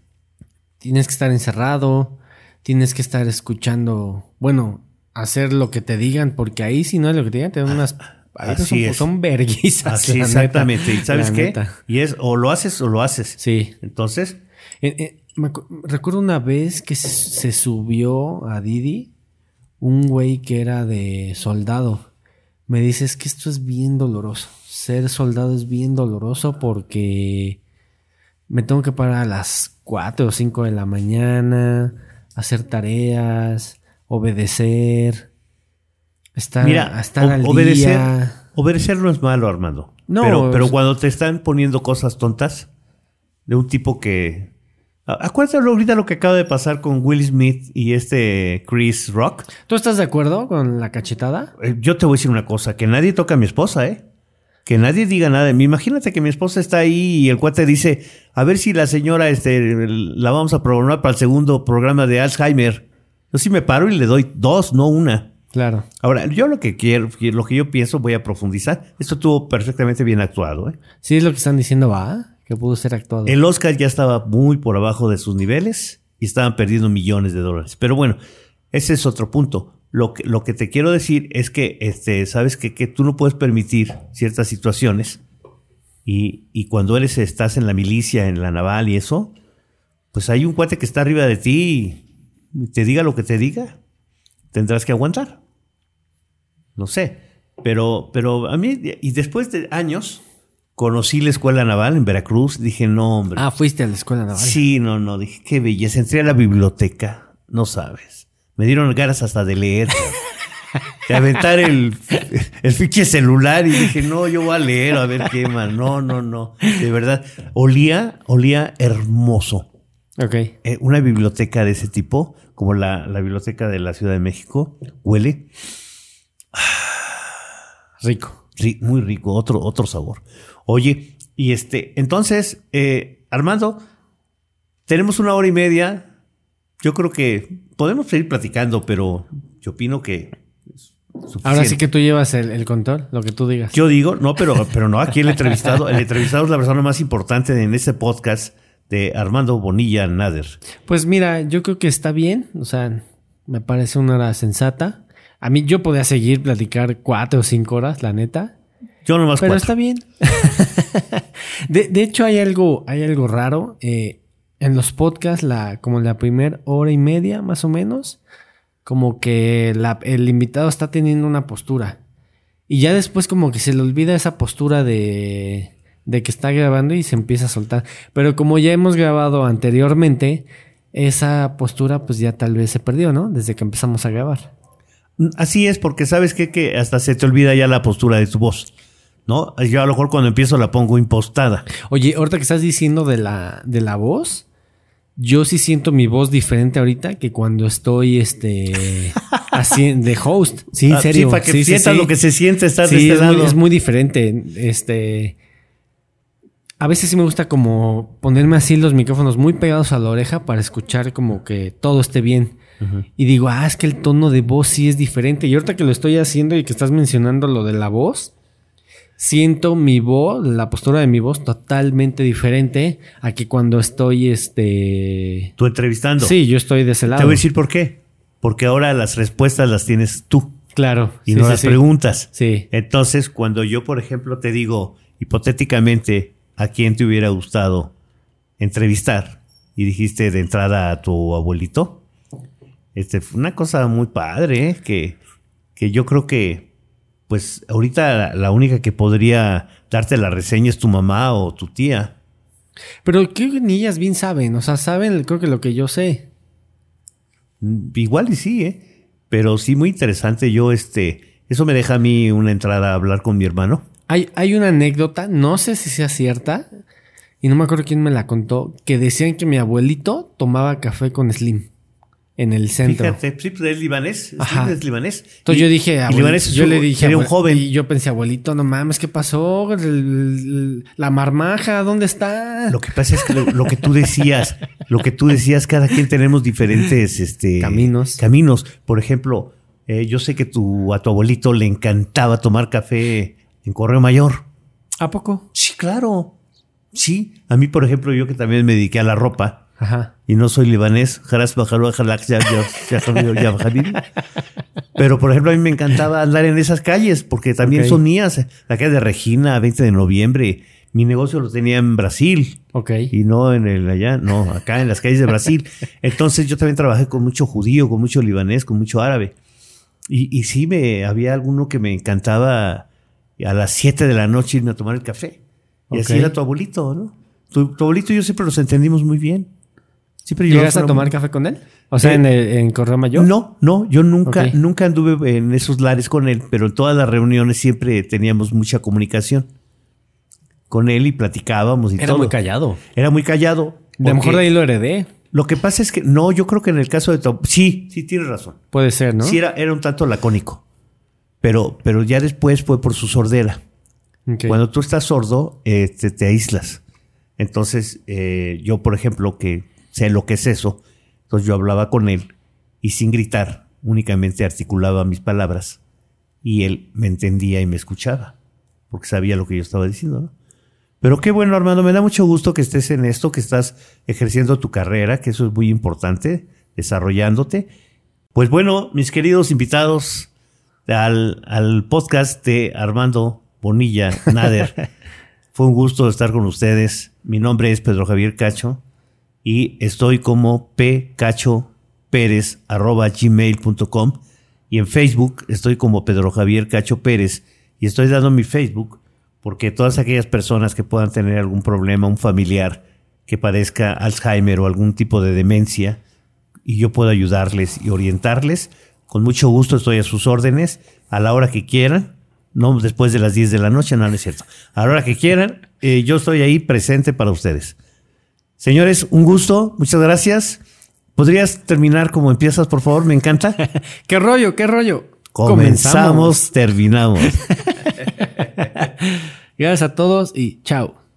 Tienes que estar encerrado. Tienes que estar escuchando. Bueno, hacer lo que te digan. Porque ahí, si no es lo que te digan, te dan unas. Así son, es. son verguizas. Así exactamente. neta, ¿Y sabes qué? neta. Y es o lo haces o lo haces. Sí. Entonces, Eh, eh, me recuerdo una vez que se, se subió a Didi un güey que era de soldado. Me dice, es que esto es bien doloroso. Ser soldado es bien doloroso porque me tengo que parar a las 4 o 5 de la mañana, hacer tareas, obedecer, estar, mira, estar al obedecer, día. obedecer no es malo, Armando. No, pero, pero cuando te están poniendo cosas tontas de un tipo que Acuérdate ahorita lo que acaba de pasar con Will Smith y este Chris Rock. ¿Tú estás de acuerdo con la cachetada? Eh, Yo te voy a decir una cosa, que nadie toca a mi esposa, ¿eh? Que nadie diga nada de mí. Imagínate que mi esposa está ahí y el cuate dice, a ver si la señora este, la vamos a programar para el segundo programa de Alzheimer. Yo sí me paro y le doy dos, no una. Claro. Ahora, yo lo que quiero, lo que yo pienso, voy a profundizar. Esto estuvo perfectamente bien actuado, ¿eh? Sí, es lo que están diciendo, va, que pudo ser actuado. El Oscar ya estaba muy por abajo de sus niveles y estaban perdiendo millones de dólares. Pero bueno, ese es otro punto. Lo que, lo que te quiero decir es que, este, sabes que, que tú no puedes permitir ciertas situaciones y, y cuando eres, estás en la milicia, en la naval y eso, pues hay un cuate que está arriba de ti y te diga lo que te diga, tendrás que aguantar. No sé, pero, pero a mí, y después de años, conocí la escuela naval en Veracruz, dije, no, hombre. Ah, fuiste a la escuela naval. Sí, no, no, dije, qué belleza. Entré a la biblioteca, no sabes. Me dieron ganas hasta de leer. [laughs] de aventar el, el fiche celular y dije, no, yo voy a leer, a ver qué más. No, no, no. De verdad, olía, olía hermoso. Ok. Eh, una biblioteca de ese tipo, como la, la biblioteca de la Ciudad de México, huele [sighs] Rico. ri- muy rico, otro, otro sabor. Oye, y este, entonces, eh, Armando, tenemos una hora y media. Yo creo que podemos seguir platicando, pero yo opino que Ahora sí que tú llevas el, el control, lo que tú digas. Yo digo, no, pero, pero no, aquí el entrevistado, el entrevistado es la persona más importante en este podcast de Armando Bonilla Nader. Pues mira, yo creo que está bien. O sea, me parece una hora sensata. A mí yo podía seguir platicar cuatro o cinco horas, la neta. Yo nomás Pero cuatro. está bien. [laughs] de, de hecho, hay algo, hay algo raro. eh, en los podcasts, la, como la primera hora y media, más o menos, como que la- el invitado está teniendo una postura. Y ya después como que se le olvida esa postura de, de que está grabando y se empieza a soltar. Pero como ya hemos grabado anteriormente, esa postura pues ya tal vez se perdió, ¿no? Desde que empezamos a grabar. Así es, porque sabes qué? que hasta se te olvida ya la postura de tu voz. ¿No? Yo a lo mejor cuando empiezo la pongo impostada. Oye, ahorita que estás diciendo de la, de la voz, yo sí siento mi voz diferente ahorita que cuando estoy este [laughs] así de host. Sí, en Ah, serio. Sí, para que Sí, sí, sientas sí. lo que se siente estar Sí, de este es, lado. muy, es muy diferente. Este. A veces sí me gusta como ponerme así los micrófonos muy pegados a la oreja para escuchar como que todo esté bien. Y digo, ah, es que el tono de voz sí es diferente. Y ahorita que lo estoy haciendo y que estás mencionando lo de la voz, siento mi voz, la postura de mi voz totalmente diferente a que cuando estoy, este... Tú entrevistando. Sí, yo estoy de ese Te lado. voy a decir por qué. Porque ahora las respuestas las tienes tú Claro. y sí, no sí, las sí. preguntas. Sí. Entonces, cuando yo, por ejemplo, te digo hipotéticamente a quién te hubiera gustado entrevistar y dijiste de entrada a tu abuelito, este fue una cosa muy padre, ¿eh? que, que yo creo que, pues, ahorita la, la única que podría darte la reseña es tu mamá o tu tía. Pero creo que ni ellas bien saben. O sea, saben creo que lo que yo sé. Mm, Igual y sí, ¿eh? Pero sí, muy interesante. Yo, este, eso me deja a mí una entrada a hablar con mi hermano. Hay, hay una anécdota, no sé si sea cierta, y no me acuerdo quién me la contó, que decían que mi abuelito tomaba café con Slim en el centro. Fíjate, sí, pues es libanés. Ajá. es libanés. Entonces Y- yo dije, abuelito, yo un- le dije, sería un joven. Y yo pensé, abuelito, no mames, ¿qué pasó? El- el- la marmaja, ¿dónde está? Lo que pasa es que lo, lo que tú decías, lo que tú decías, cada quien tenemos diferentes este, Caminos. Caminos. Por ejemplo, eh, yo sé que tu, a tu abuelito le encantaba tomar café en Correo Mayor. ¿A poco? Sí, claro. Sí. A mí, por ejemplo, yo que también me dediqué a la ropa Ajá. y no soy libanés, [laughs] pero por ejemplo a mí me encantaba andar en esas calles porque también son mías. La calle de Regina, 20 de noviembre. Mi negocio lo tenía en Brasil. Ok. Y no en el allá, no, acá en las calles de Brasil. Entonces yo también trabajé con mucho judío, con mucho libanés, con mucho árabe. Y, y sí, me, había alguno que me encantaba a las 7 de la noche irme a tomar el café. Y así era tu abuelito, ¿no? Tu, tu abuelito y yo siempre nos entendimos muy bien. Siempre ¿Llegas a tomar café con él? O sea, Eh, en, el, en Correo Mayor. No, no, yo nunca, nunca anduve en esos lares con él, pero en todas las reuniones siempre teníamos mucha comunicación con él y platicábamos y Era todo. muy callado. Era muy callado. De lo mejor de ahí lo heredé. Lo que pasa es que no, yo creo que en el caso de tu sí, sí tienes razón. Puede ser, ¿no? Sí era, era un tanto lacónico. Pero, pero ya después fue por su sordera. Cuando tú estás sordo, eh, te, te aíslas. Entonces, eh, yo, por ejemplo, que sé lo que es eso, entonces yo hablaba con él y sin gritar, únicamente articulaba mis palabras y él me entendía y me escuchaba, porque sabía lo que yo estaba diciendo, ¿no? Pero qué bueno, Armando, me da mucho gusto que estés en esto, que estás ejerciendo tu carrera, que eso es muy importante, desarrollándote. Pues bueno, mis queridos invitados al, al podcast de Armando Bonilla Nader. [laughs] Fue un gusto estar con ustedes. Mi nombre es Pedro Javier Cacho y estoy como pcachoperez.gmail.com y en Facebook estoy como Pedro Javier Cacho Pérez y estoy dando mi Facebook porque todas aquellas personas que puedan tener algún problema, un familiar que padezca Alzheimer o algún tipo de demencia y yo puedo ayudarles y orientarles, con mucho gusto estoy a sus órdenes a la hora que quieran, no después de las 10 de la noche, no, no es cierto. A la hora que quieran, eh, yo estoy ahí presente para ustedes. Señores, un gusto, muchas gracias. ¿Podrías terminar como empiezas, por favor? Me encanta. [laughs] ¿Qué rollo? ¿Qué rollo? Comenzamos, terminamos. [laughs] Gracias a todos y chao.